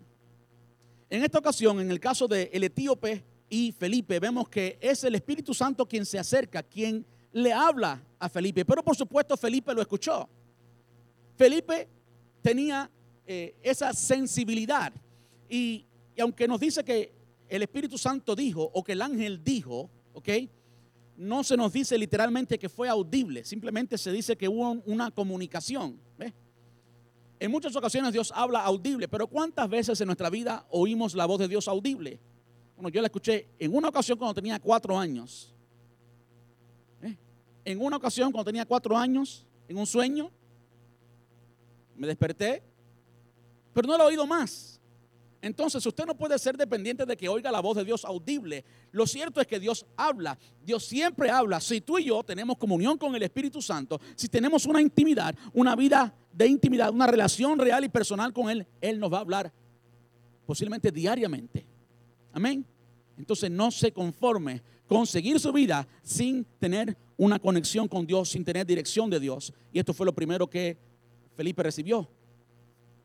En esta ocasión, en el caso del el etíope y Felipe, vemos que es el Espíritu Santo quien se acerca, quien le habla a Felipe. Pero por supuesto Felipe lo escuchó. Felipe tenía eh, esa sensibilidad. Y, y, aunque nos dice que el Espíritu Santo dijo o que el ángel dijo, ¿ok? No se nos dice literalmente que fue audible, simplemente se dice que hubo una comunicación. En muchas ocasiones Dios habla audible, pero ¿cuántas veces en nuestra vida oímos la voz de Dios audible? Bueno, yo la escuché en una ocasión cuando tenía cuatro años. En una ocasión cuando tenía cuatro años, en un sueño, me desperté pero no lo he oído más. Entonces usted no puede ser dependiente de que oiga la voz de Dios audible. Lo cierto es que Dios habla, Dios siempre habla. Si tú y yo tenemos comunión con el Espíritu Santo, si tenemos una intimidad, una vida de intimidad, una relación real y personal con Él, Él nos va a hablar posiblemente diariamente. Amén. Entonces no se conforme con seguir su vida sin tener una conexión con Dios, sin tener dirección de Dios. Y esto fue lo primero que Felipe recibió.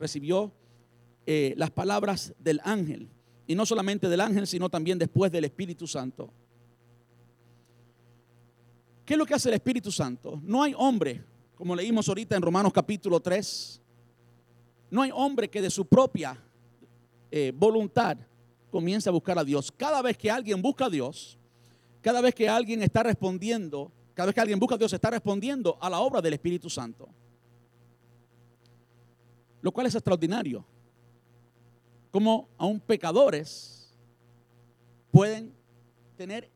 Recibió eh, las palabras del ángel. Y no solamente del ángel, sino también después del Espíritu Santo. ¿Qué es lo que hace el Espíritu Santo? No hay hombre, como leímos ahorita en Romanos capítulo 3, no hay hombre que de su propia eh, voluntad comience a buscar a Dios. Cada vez que alguien busca a Dios, cada vez que alguien está respondiendo, cada vez que alguien busca a Dios, está respondiendo a la obra del Espíritu Santo. Lo cual es extraordinario como aún pecadores pueden tener,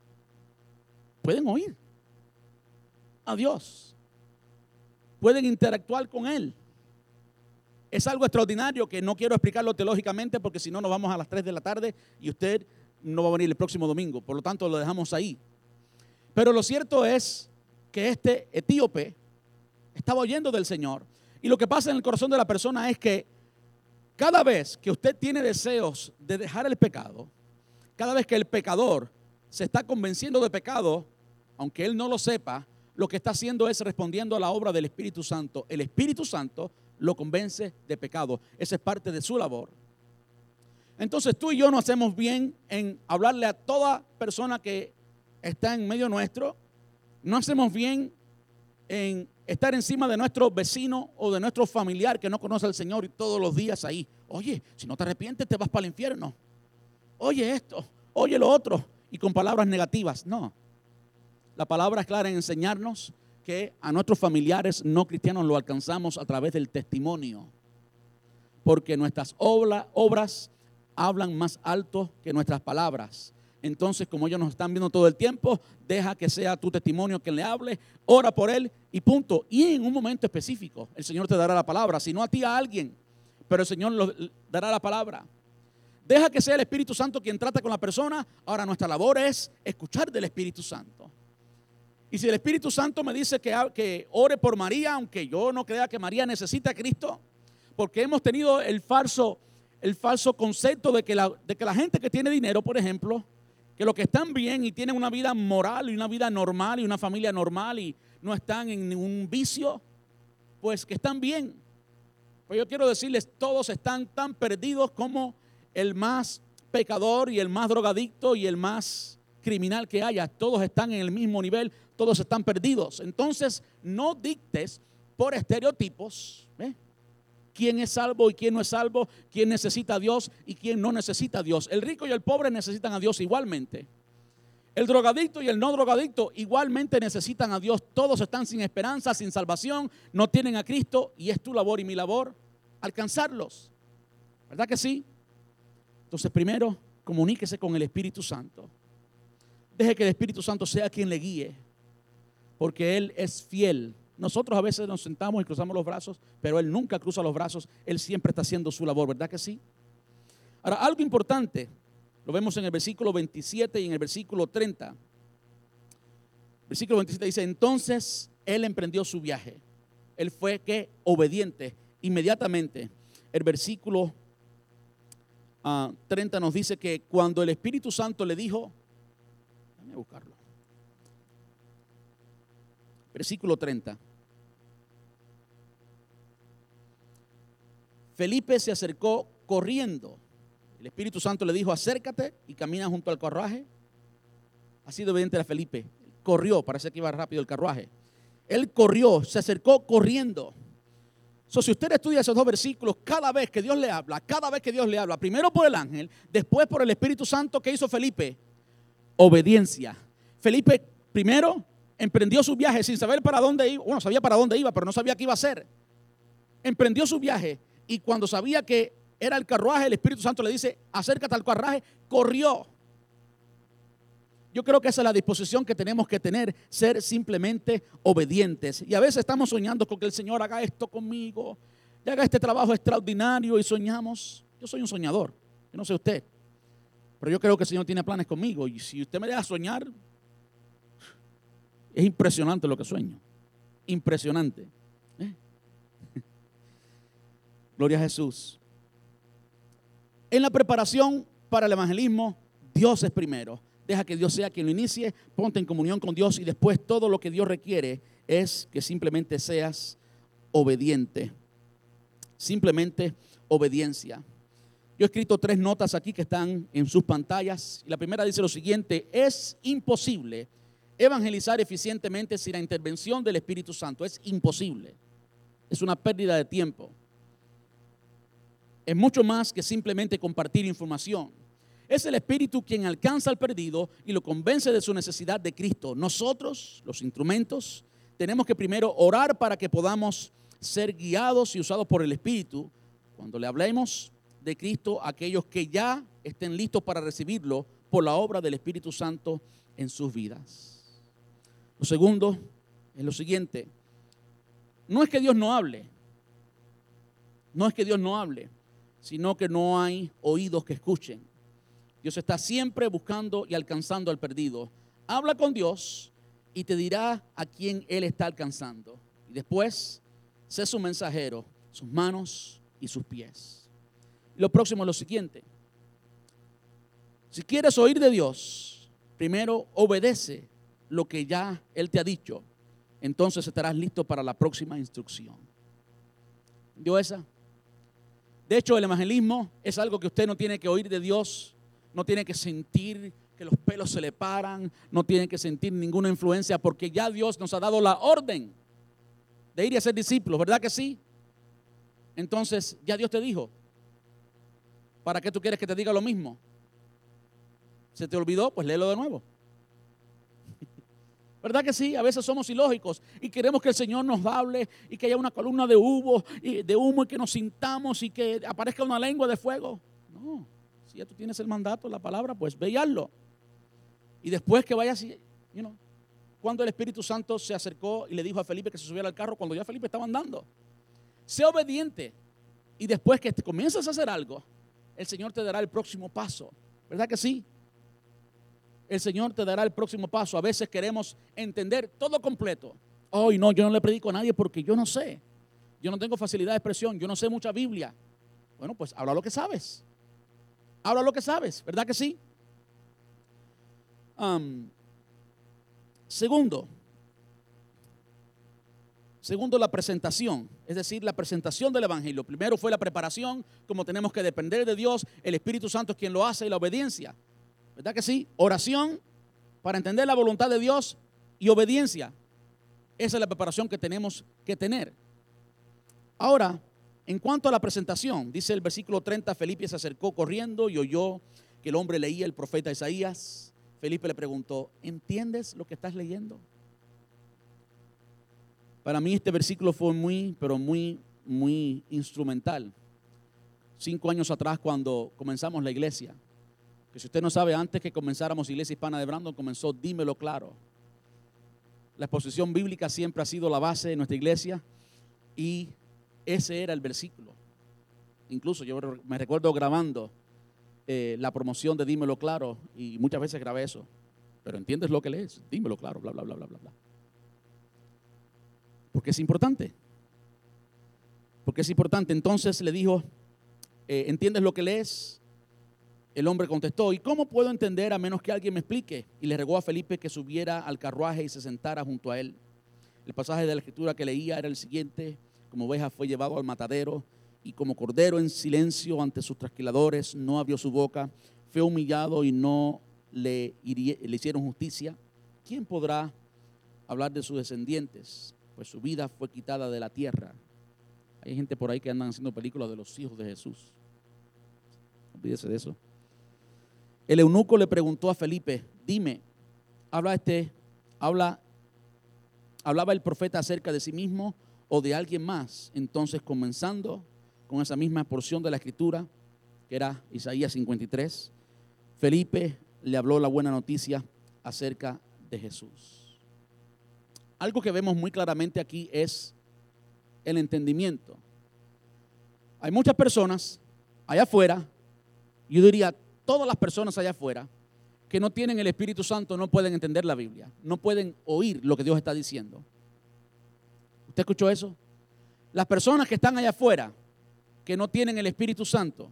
pueden oír a Dios, pueden interactuar con Él. Es algo extraordinario que no quiero explicarlo teológicamente porque si no nos vamos a las 3 de la tarde y usted no va a venir el próximo domingo. Por lo tanto, lo dejamos ahí. Pero lo cierto es que este etíope estaba oyendo del Señor. Y lo que pasa en el corazón de la persona es que cada vez que usted tiene deseos de dejar el pecado, cada vez que el pecador se está convenciendo de pecado, aunque él no lo sepa, lo que está haciendo es respondiendo a la obra del Espíritu Santo. El Espíritu Santo lo convence de pecado. Esa es parte de su labor. Entonces tú y yo no hacemos bien en hablarle a toda persona que está en medio nuestro. No hacemos bien en estar encima de nuestro vecino o de nuestro familiar que no conoce al Señor y todos los días ahí. Oye, si no te arrepientes te vas para el infierno. Oye esto, oye lo otro. Y con palabras negativas. No. La palabra es clara en enseñarnos que a nuestros familiares no cristianos lo alcanzamos a través del testimonio. Porque nuestras obras hablan más alto que nuestras palabras. Entonces, como ellos nos están viendo todo el tiempo, deja que sea tu testimonio quien le hable, ora por él y punto. Y en un momento específico, el Señor te dará la palabra, si no a ti a alguien, pero el Señor dará la palabra. Deja que sea el Espíritu Santo quien trata con la persona. Ahora nuestra labor es escuchar del Espíritu Santo. Y si el Espíritu Santo me dice que, que ore por María, aunque yo no crea que María necesita a Cristo, porque hemos tenido el falso, el falso concepto de que, la, de que la gente que tiene dinero, por ejemplo, que los que están bien y tienen una vida moral y una vida normal y una familia normal y no están en ningún vicio, pues que están bien. Pues yo quiero decirles, todos están tan perdidos como el más pecador y el más drogadicto y el más criminal que haya. Todos están en el mismo nivel, todos están perdidos. Entonces, no dictes por estereotipos. ¿eh? Quién es salvo y quién no es salvo, quién necesita a Dios y quién no necesita a Dios. El rico y el pobre necesitan a Dios igualmente. El drogadicto y el no drogadicto igualmente necesitan a Dios. Todos están sin esperanza, sin salvación, no tienen a Cristo y es tu labor y mi labor alcanzarlos. ¿Verdad que sí? Entonces primero, comuníquese con el Espíritu Santo. Deje que el Espíritu Santo sea quien le guíe, porque Él es fiel nosotros a veces nos sentamos y cruzamos los brazos, pero Él nunca cruza los brazos, Él siempre está haciendo su labor, ¿verdad que sí? Ahora, algo importante, lo vemos en el versículo 27 y en el versículo 30. Versículo 27 dice, entonces Él emprendió su viaje. Él fue que obediente inmediatamente. el versículo 30 ah, nos dice que cuando el Espíritu Santo le dijo, déjame buscarlo, versículo 30. Felipe se acercó corriendo. El Espíritu Santo le dijo, acércate y camina junto al carruaje. Ha sido evidente a Felipe. Corrió, parece que iba rápido el carruaje. Él corrió, se acercó corriendo. So, si usted estudia esos dos versículos, cada vez que Dios le habla, cada vez que Dios le habla, primero por el ángel, después por el Espíritu Santo, ¿qué hizo Felipe? Obediencia. Felipe primero emprendió su viaje sin saber para dónde iba. Bueno, sabía para dónde iba, pero no sabía qué iba a hacer. Emprendió su viaje y cuando sabía que era el carruaje, el Espíritu Santo le dice, acércate al carruaje, corrió. Yo creo que esa es la disposición que tenemos que tener, ser simplemente obedientes. Y a veces estamos soñando con que el Señor haga esto conmigo, y haga este trabajo extraordinario y soñamos. Yo soy un soñador, yo no sé usted, pero yo creo que el Señor tiene planes conmigo. Y si usted me deja soñar, es impresionante lo que sueño. Impresionante. ¿eh? Gloria a Jesús. En la preparación para el evangelismo, Dios es primero. Deja que Dios sea quien lo inicie, ponte en comunión con Dios y después todo lo que Dios requiere es que simplemente seas obediente. Simplemente obediencia. Yo he escrito tres notas aquí que están en sus pantallas. La primera dice lo siguiente, es imposible evangelizar eficientemente sin la intervención del Espíritu Santo. Es imposible. Es una pérdida de tiempo. Es mucho más que simplemente compartir información. Es el Espíritu quien alcanza al perdido y lo convence de su necesidad de Cristo. Nosotros, los instrumentos, tenemos que primero orar para que podamos ser guiados y usados por el Espíritu cuando le hablemos de Cristo a aquellos que ya estén listos para recibirlo por la obra del Espíritu Santo en sus vidas. Lo segundo es lo siguiente. No es que Dios no hable. No es que Dios no hable, sino que no hay oídos que escuchen. Dios está siempre buscando y alcanzando al perdido. Habla con Dios y te dirá a quién Él está alcanzando. Y después, sé su mensajero, sus manos y sus pies. lo próximo es lo siguiente. Si quieres oír de Dios, primero obedece lo que ya Él te ha dicho. Entonces estarás listo para la próxima instrucción. ¿Dio esa? De hecho, el evangelismo es algo que usted no tiene que oír de Dios no tiene que sentir que los pelos se le paran, no tiene que sentir ninguna influencia, porque ya Dios nos ha dado la orden de ir y ser discípulos, ¿verdad que sí? Entonces, ya Dios te dijo, ¿para qué tú quieres que te diga lo mismo? ¿Se te olvidó? Pues léelo de nuevo. ¿Verdad que sí? A veces somos ilógicos y queremos que el Señor nos hable y que haya una columna de humo y de humo y que nos sintamos y que aparezca una lengua de fuego. No ya tú tienes el mandato, la palabra, pues ve y hazlo. Y después que vayas, you know, cuando el Espíritu Santo se acercó y le dijo a Felipe que se subiera al carro, cuando ya Felipe estaba andando, sé obediente. Y después que comienzas a hacer algo, el Señor te dará el próximo paso. ¿Verdad que sí? El Señor te dará el próximo paso. A veces queremos entender todo completo. Hoy no, yo no le predico a nadie porque yo no sé. Yo no tengo facilidad de expresión, yo no sé mucha Biblia. Bueno, pues habla lo que sabes. Habla lo que sabes, ¿verdad que sí? segundo, segundo la presentación, es decir, la presentación del Evangelio. Primero fue la preparación, como tenemos que depender de Dios, el Espíritu Santo es quien lo hace y la obediencia, ¿verdad que sí? Oración para entender la voluntad de Dios y obediencia. Esa es la preparación que tenemos que tener. Ahora, en cuanto a la presentación, dice el versículo 30, Felipe se acercó corriendo y oyó que el hombre leía el profeta Isaías. Felipe le preguntó, ¿entiendes lo que estás leyendo? Para mí este versículo fue muy, pero muy, muy instrumental. Cinco años atrás cuando comenzamos la iglesia, si usted no sabe, antes que comenzáramos Iglesia Hispana de Brandon, comenzó Dímelo Claro. La exposición bíblica siempre ha sido la base de nuestra iglesia y ese era el versículo. Incluso yo me recuerdo grabando eh, la promoción de Dímelo Claro y muchas veces grabé eso. Pero entiendes lo que lees, dímelo claro, bla, bla, bla, bla, bla, bla. Porque es importante. Porque es importante. Entonces le dijo, eh, ¿entiendes lo que lees? El hombre contestó, ¿y cómo puedo entender a menos que alguien me explique? Y le regó a Felipe que subiera al carruaje y se sentara junto a él. El pasaje de la escritura que leía era el siguiente, como oveja fue llevado al matadero y como cordero en silencio ante sus trasquiladores, no abrió su boca, fue humillado y no le, hicieron justicia. ¿Quién podrá hablar de sus descendientes? Pues su vida fue quitada de la tierra. Hay gente por ahí que andan haciendo películas de los hijos de Jesús. Olvídese de eso. El eunuco le preguntó a Felipe, dime, habla este, habla, hablaba el profeta acerca de sí mismo o de alguien más. Entonces, comenzando con esa misma porción de la escritura, que era Isaías 53, Felipe le habló la buena noticia acerca de Jesús. Algo que vemos muy claramente aquí es el entendimiento. Hay muchas personas allá afuera, yo diría todas las personas allá afuera, que no tienen el Espíritu Santo no pueden entender la Biblia, no pueden oír lo que Dios está diciendo. ¿Usted escuchó eso? Las personas que están allá afuera, que no tienen el Espíritu Santo,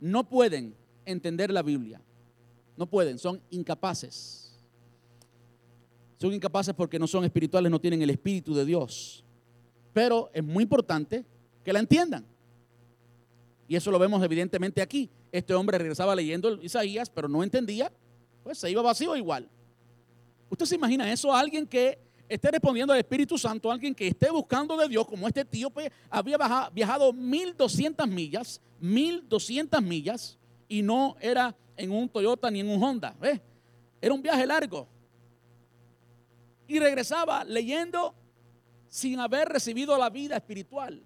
no pueden entender la Biblia. No pueden, son incapaces. Son incapaces porque no son espirituales, no tienen el Espíritu de Dios. Pero es muy importante que la entiendan. Y eso lo vemos evidentemente aquí. Este hombre regresaba leyendo Isaías, pero no entendía, pues se iba vacío igual. ¿Usted se imagina eso? Alguien que esté respondiendo al Espíritu Santo, alguien que esté buscando de Dios, como este tío, pues había viajado 1200 millas, 1200 millas, y no era en un Toyota ni en un Honda. Era un viaje largo. Y regresaba leyendo sin haber recibido la vida espiritual.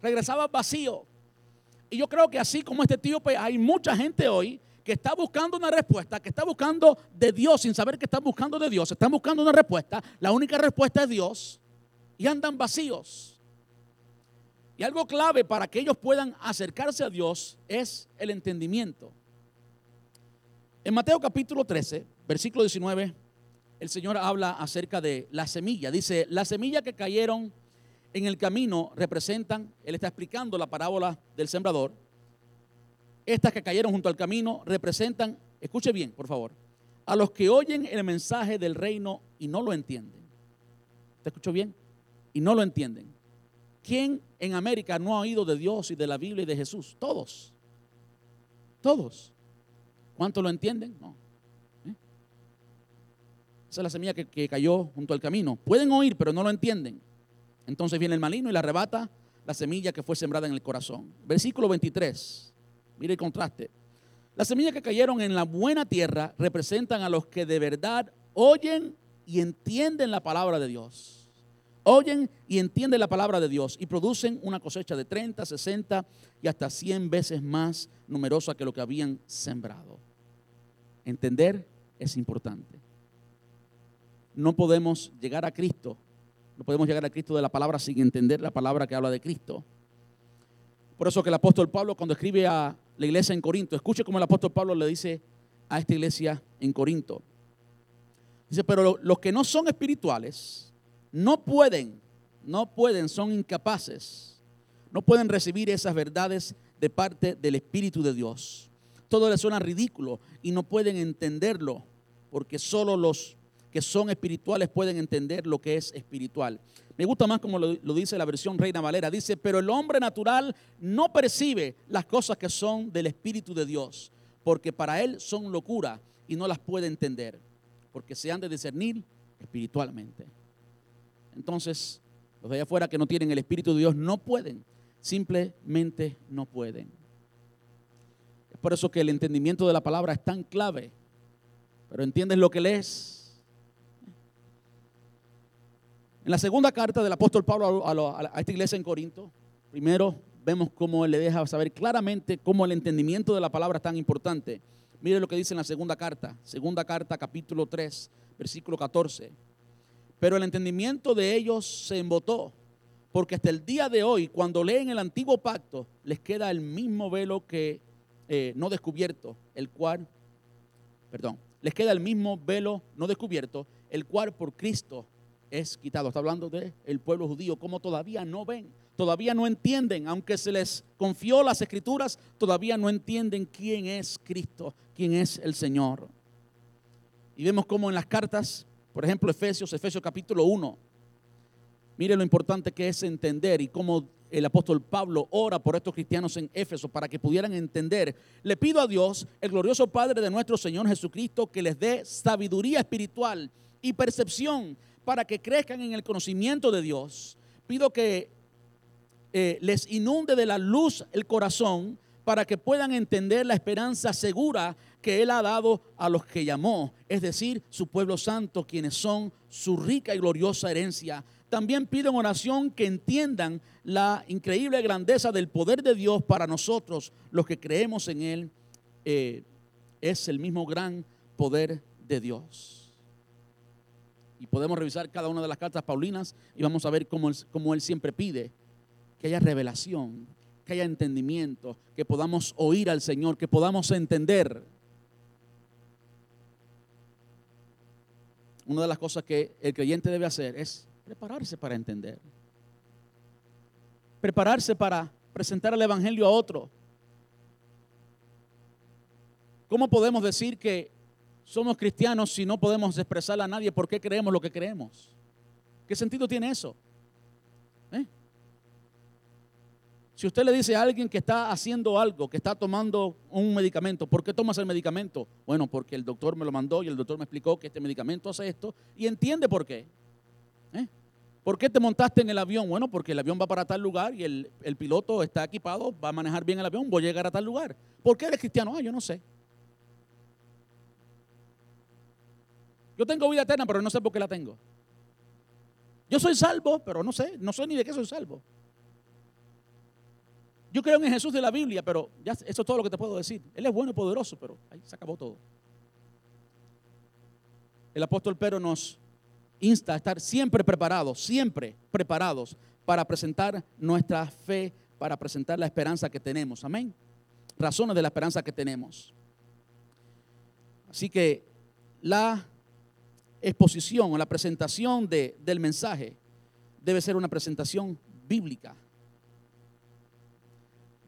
Regresaba vacío. Y yo creo que así como este tío, hay mucha gente hoy que está buscando una respuesta, que está buscando de Dios sin saber que están buscando de Dios, están buscando una respuesta, la única respuesta es Dios y andan vacíos. Y algo clave para que ellos puedan acercarse a Dios es el entendimiento. En Mateo capítulo 13, versículo 19, el Señor habla acerca de la semilla. Dice, la semilla que cayeron en el camino representan, Él está explicando la parábola del sembrador, estas que cayeron junto al camino representan, escuche bien, por favor, a los que oyen el mensaje del reino y no lo entienden. ¿Te escuchó bien? Y no lo entienden. ¿Quién en América no ha oído de Dios y de la Biblia y de Jesús? Todos. Todos. ¿Cuántos lo entienden? No. ¿Eh? Esa es la semilla que, que cayó junto al camino. Pueden oír, pero no lo entienden. Entonces viene el maligno y le arrebata la semilla que fue sembrada en el corazón. Versículo 23. Mire el contraste. Las semillas que cayeron en la buena tierra representan a los que de verdad oyen y entienden la palabra de Dios. Oyen y entienden la palabra de Dios y producen una cosecha de 30, 60 y hasta 100 veces más numerosa que lo que habían sembrado. Entender es importante. No podemos llegar a Cristo, no podemos llegar a Cristo de la palabra sin entender la palabra que habla de Cristo. Por eso que el apóstol Pablo cuando escribe a la iglesia en Corinto. Escuche como el apóstol Pablo le dice a esta iglesia en Corinto. Dice, pero los que no son espirituales no pueden, no pueden, son incapaces, no pueden recibir esas verdades de parte del Espíritu de Dios. Todo les suena ridículo y no pueden entenderlo porque solo los que son espirituales pueden entender lo que es espiritual. Me gusta más como lo, dice la versión Reina Valera. Dice, pero el hombre natural no percibe las cosas que son del Espíritu de Dios, porque para él son locura y no las puede entender, porque se han de discernir espiritualmente. Entonces, los de allá afuera que no tienen el Espíritu de Dios no pueden, simplemente no pueden. Es por eso que el entendimiento de la palabra es tan clave. Pero entiendes lo que lees, en la segunda carta del apóstol Pablo a, esta iglesia en Corinto, primero vemos cómo él le deja saber claramente cómo el entendimiento de la palabra es tan importante. Mire lo que dice en la segunda carta, segunda carta capítulo 3, versículo 14. Pero el entendimiento de ellos se embotó, porque hasta el día de hoy, cuando leen el antiguo pacto, les queda el mismo velo que eh, no descubierto, el cual, perdón, les queda el mismo velo no descubierto, el cual por Cristo es quitado. Está hablando del el pueblo judío, como todavía no ven, todavía no entienden, aunque se les confió las escrituras, todavía no entienden quién es Cristo, quién es el Señor. Y vemos cómo en las cartas, por ejemplo, Efesios, Efesios capítulo 1, mire lo importante que es entender y cómo el apóstol Pablo ora por estos cristianos en Éfeso para que pudieran entender. Le pido a Dios, el glorioso Padre de nuestro Señor Jesucristo, que les dé sabiduría espiritual y percepción para que crezcan en el conocimiento de Dios. Pido que eh, les inunde de la luz el corazón para que puedan entender la esperanza segura que Él ha dado a los que llamó, es decir, su pueblo santo, quienes son su rica y gloriosa herencia también pido en oración que entiendan la increíble grandeza del poder de Dios para nosotros, los que creemos en Él. Eh, es el mismo gran poder de Dios. Y podemos revisar cada una de las cartas paulinas y vamos a ver cómo él, cómo él siempre pide que haya revelación, que haya entendimiento, que podamos oír al Señor, que podamos entender. Una de las cosas que el creyente debe hacer es Prepararse para entender. Prepararse para presentar el Evangelio a otro. ¿Cómo podemos decir que somos cristianos si no podemos expresarle a nadie por qué creemos lo que creemos? ¿Qué sentido tiene eso? ¿Eh? Si usted le dice a alguien que está haciendo algo, que está tomando un medicamento, ¿por qué tomas el medicamento? Bueno, porque el doctor me lo mandó y el doctor me explicó que este medicamento hace esto y entiende por qué. ¿Eh? ¿Por qué te montaste en el avión? Bueno, porque el avión va para tal lugar y el, piloto está equipado, va a manejar bien el avión, voy a llegar a tal lugar. ¿Por qué eres cristiano? Ah, yo no sé. Yo tengo vida eterna, pero no sé por qué la tengo. Yo soy salvo, pero no sé, no sé ni de qué soy salvo. Yo creo en Jesús de la Biblia, pero ya eso es todo lo que te puedo decir. Él es bueno y poderoso, pero ahí se acabó todo. El apóstol Pedro nos insta a estar siempre preparados, siempre preparados para presentar nuestra fe, para presentar la esperanza que tenemos. Amén. Razones de la esperanza que tenemos. Así que la exposición o la presentación de, del mensaje debe ser una presentación bíblica.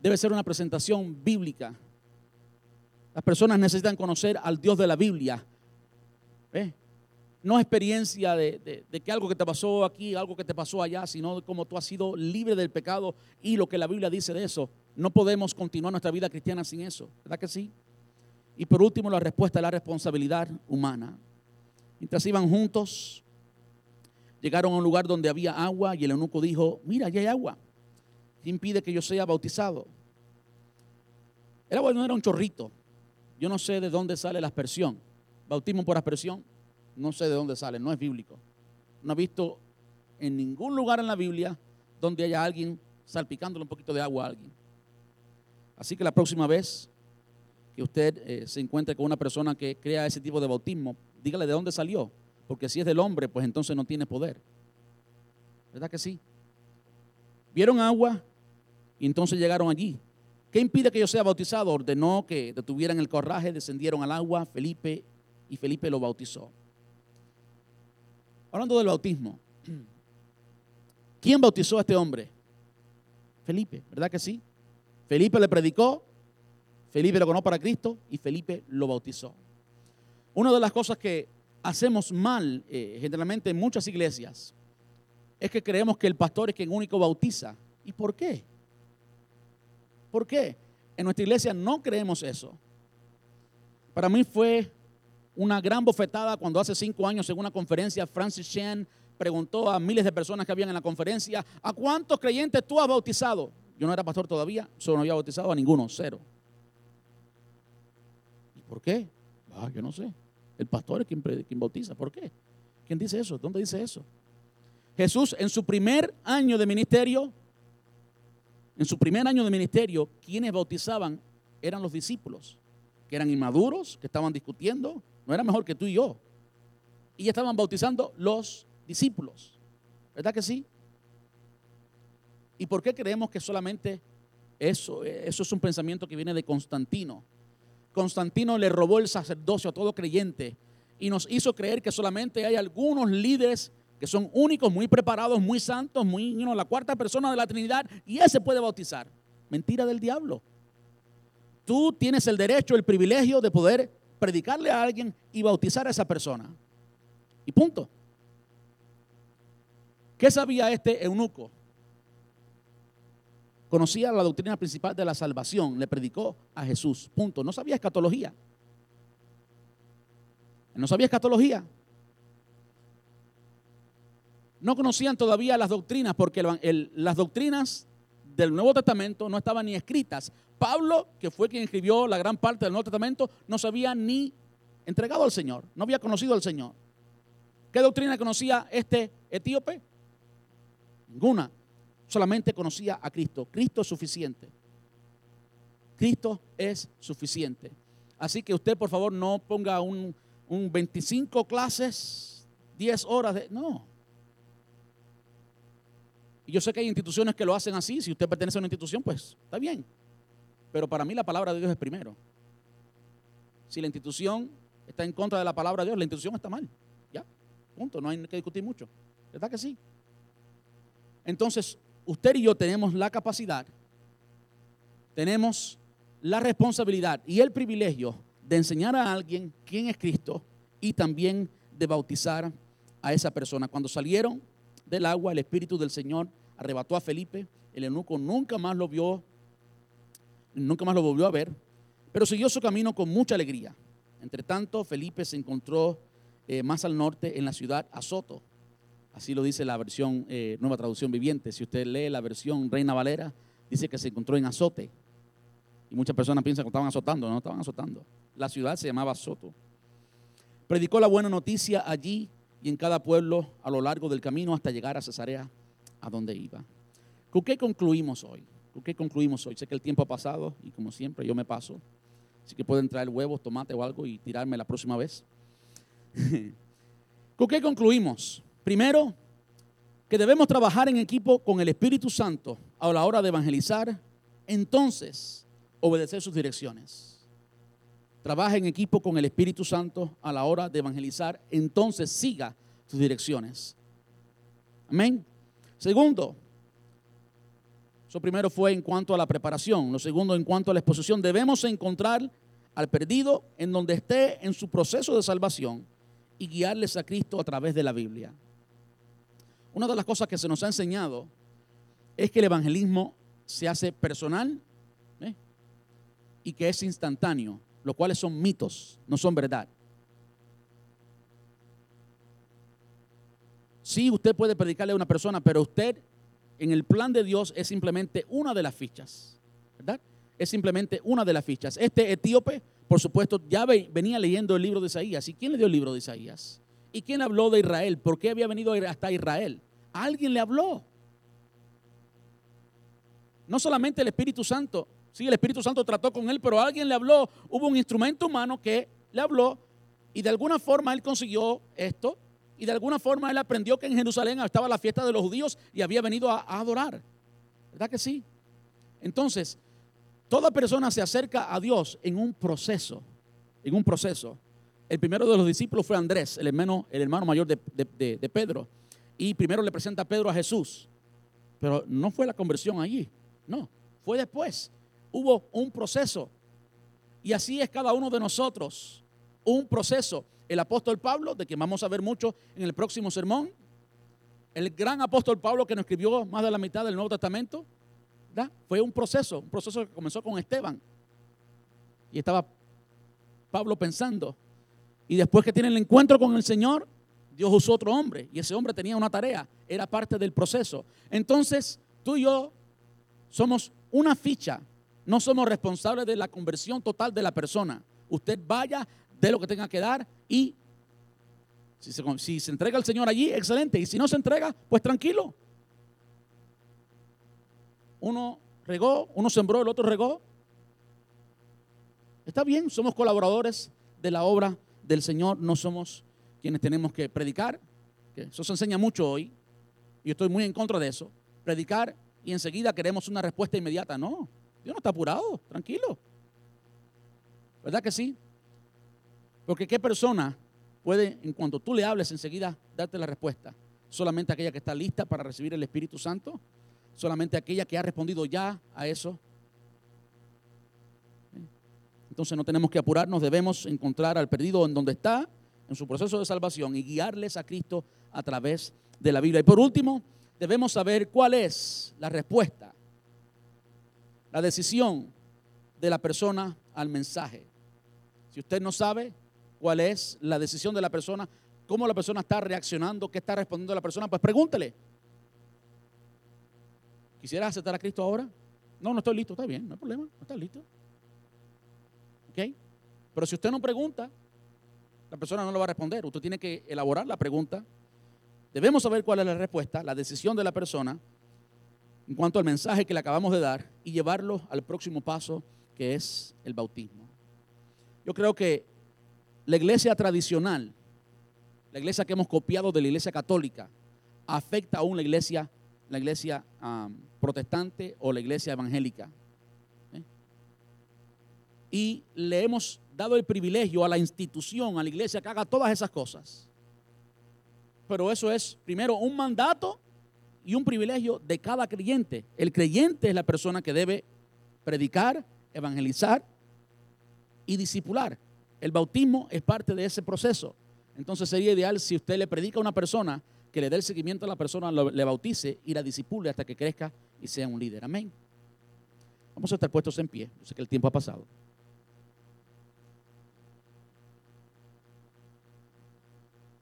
Debe ser una presentación bíblica. Las personas necesitan conocer al Dios de la Biblia. ¿Eh? no experiencia de, que algo que te pasó aquí, algo que te pasó allá, sino como tú has sido libre del pecado y lo que la Biblia dice de eso. No podemos continuar nuestra vida cristiana sin eso, ¿verdad que sí? Y por último, la respuesta es la responsabilidad humana. Mientras iban juntos, llegaron a un lugar donde había agua y el eunuco dijo, mira, allá hay agua. ¿Qué impide que yo sea bautizado? El agua no era un chorrito. Yo no sé de dónde sale la aspersión. Bautismo por aspersión no sé de dónde sale, no es bíblico. No he visto en ningún lugar en la Biblia donde haya alguien salpicándole un poquito de agua a alguien. Así que la próxima vez que usted eh, se encuentre con una persona que crea ese tipo de bautismo, dígale de dónde salió, porque si es del hombre, pues entonces no tiene poder. ¿Verdad que sí? Vieron agua y entonces llegaron allí. ¿Qué impide que yo sea bautizado? Ordenó que detuvieran el corraje, descendieron al agua, Felipe, y Felipe lo bautizó. Hablando del bautismo. ¿Quién bautizó a este hombre? Felipe, ¿verdad que sí? Felipe le predicó, Felipe lo conoció para Cristo y Felipe lo bautizó. Una de las cosas que hacemos mal eh, generalmente en muchas iglesias es que creemos que el pastor es quien único bautiza. ¿Y por qué? ¿Por qué? En nuestra iglesia no creemos eso. Para mí fue una gran bofetada cuando hace cinco años en una conferencia Francis Chan preguntó a miles de personas que habían en la conferencia, ¿a cuántos creyentes tú has bautizado? Yo no era pastor todavía, solo no había bautizado a ninguno, cero. ¿Y por qué? Ah, yo no sé. El pastor es quien, bautiza. ¿Por qué? ¿Quién dice eso? ¿Dónde dice eso? Jesús en su primer año de ministerio, en su primer año de ministerio, quienes bautizaban eran los discípulos, que eran inmaduros, que estaban discutiendo, no era mejor que tú y yo. Y estaban bautizando los discípulos. ¿Verdad que sí? ¿Y por qué creemos que solamente eso, eso es un pensamiento que viene de Constantino? Constantino le robó el sacerdocio a todo creyente y nos hizo creer que solamente hay algunos líderes que son únicos, muy preparados, muy santos, muy, la cuarta persona de la Trinidad, y ese puede bautizar. Mentira del diablo. Tú tienes el derecho, el privilegio de poder predicarle a alguien y bautizar a esa persona. Y punto. ¿Qué sabía este eunuco? Conocía la doctrina principal de la salvación, le predicó a Jesús. Punto. No sabía escatología. No sabía escatología. No conocían todavía las doctrinas porque las doctrinas del Nuevo Testamento no estaban ni escritas. Pablo, que fue quien escribió la gran parte del Nuevo Testamento, no se había ni entregado al Señor, no había conocido al Señor. ¿Qué doctrina conocía este etíope? Ninguna. Solamente conocía a Cristo. Cristo es suficiente. Cristo es suficiente. Así que usted, por favor, no ponga un, un 25 clases, 10 horas de... No. Y yo sé que hay instituciones que lo hacen así. Si usted pertenece a una institución, pues está bien. Pero para mí la palabra de Dios es primero. Si la institución está en contra de la palabra de Dios, la institución está mal. Ya, punto. No hay que discutir mucho. ¿Verdad que sí? Entonces, usted y yo tenemos la capacidad, tenemos la responsabilidad y el privilegio de enseñar a alguien quién es Cristo y también de bautizar a esa persona. Cuando salieron del agua, el Espíritu del Señor arrebató a Felipe, el eunuco nunca más lo vio, nunca más lo volvió a ver, pero siguió su camino con mucha alegría. Entre tanto, Felipe se encontró eh, más al norte en la ciudad Azoto. Así lo dice la versión eh, Nueva Traducción Viviente. Si usted lee la versión Reina Valera, dice que se encontró en Azote. Y muchas personas piensan que estaban azotando, no estaban azotando. La ciudad se llamaba Soto. Predicó la buena noticia allí y en cada pueblo a lo largo del camino hasta llegar a Cesarea, a donde iba. ¿Con qué concluimos hoy? ¿Con qué concluimos hoy? Sé que el tiempo ha pasado y como siempre yo me paso. Así que pueden traer huevos, tomate o algo y tirarme la próxima vez. ¿Con qué concluimos? Primero, que debemos trabajar en equipo con el Espíritu Santo a la hora de evangelizar. Entonces, obedecer sus direcciones. Trabaja en equipo con el Espíritu Santo a la hora de evangelizar, entonces siga sus direcciones. Amén. Segundo, eso primero fue en cuanto a la preparación. Lo segundo, en cuanto a la exposición, debemos encontrar al perdido en donde esté en su proceso de salvación y guiarles a Cristo a través de la Biblia. Una de las cosas que se nos ha enseñado es que el evangelismo se hace personal y que es instantáneo, los cuales son mitos, no son verdad. Sí, usted puede predicarle a una persona, pero usted en el plan de Dios es simplemente una de las fichas, ¿verdad? Es simplemente una de las fichas. Este etíope, por supuesto, ya venía leyendo el libro de Isaías. ¿Y quién le dio el libro de Isaías? ¿Y quién habló de Israel? ¿Por qué había venido hasta Israel? Alguien le habló. No solamente el Espíritu Santo, Sí, el Espíritu Santo trató con él, pero alguien le habló. Hubo un instrumento humano que le habló y de alguna forma él consiguió esto y de alguna forma él aprendió que en Jerusalén estaba la fiesta de los judíos y había venido a, adorar. ¿Verdad que sí? Entonces, toda persona se acerca a Dios en un proceso, en un proceso. El primero de los discípulos fue Andrés, el hermano, mayor de Pedro. Y primero le presenta a Pedro a Jesús. Pero no fue la conversión allí, no, fue después hubo un proceso. Y así es cada uno de nosotros, un proceso. El apóstol Pablo, de quien vamos a ver mucho en el próximo sermón, el gran apóstol Pablo que nos escribió más de la mitad del Nuevo Testamento, fue un proceso, un proceso que comenzó con Esteban. Y estaba Pablo pensando. Y después que tiene el encuentro con el Señor, Dios usó otro hombre. Y ese hombre tenía una tarea, era parte del proceso. Entonces, tú y yo somos una ficha no somos responsables de la conversión total de la persona. Usted vaya, de lo que tenga que dar y si se, si se entrega al Señor allí, excelente. Y si no se entrega, pues tranquilo. Uno regó, uno sembró, el otro regó. Está bien, somos colaboradores de la obra del Señor, no somos quienes tenemos que predicar. eso se enseña mucho hoy. Y estoy muy en contra de eso. Predicar y enseguida queremos una respuesta inmediata. No, Dios no está apurado, tranquilo. ¿Verdad que sí? Porque qué persona puede, en cuanto tú le hables enseguida, darte la respuesta. solamente aquella que está lista para recibir el Espíritu Santo, solamente aquella que ha respondido ya a eso. Entonces no tenemos que apurarnos, debemos encontrar al perdido en donde está, en su proceso de salvación y guiarles a Cristo a través de la Biblia. Y por último, debemos saber cuál es la respuesta, la decisión de la persona al mensaje. Si usted no sabe cuál es la decisión de la persona, cómo la persona está reaccionando, qué está respondiendo la persona, pues pregúntele. ¿Quisieras aceptar a Cristo ahora? No, no estoy listo, está bien, no hay problema, no está listo. ¿Ok? Pero si usted no pregunta, la persona no le va a responder. Usted tiene que elaborar la pregunta. Debemos saber cuál es la respuesta, la decisión de la persona en cuanto al mensaje que le acabamos de dar y llevarlo al próximo paso que es el bautismo. Yo creo que la iglesia tradicional, la iglesia que hemos copiado de la iglesia católica, afecta aún la iglesia, la iglesia protestante o la iglesia evangélica. Y le hemos dado el privilegio a la institución, a la iglesia, que haga todas esas cosas. Pero eso es, primero, un mandato y un privilegio de cada creyente. El creyente es la persona que debe predicar, evangelizar y discipular. El bautismo es parte de ese proceso. Entonces sería ideal si usted le predica a una persona que le dé el seguimiento a la persona, le bautice y la disipule hasta que crezca y sea un líder. Amén. Vamos a estar puestos en pie. Yo sé que el tiempo ha pasado.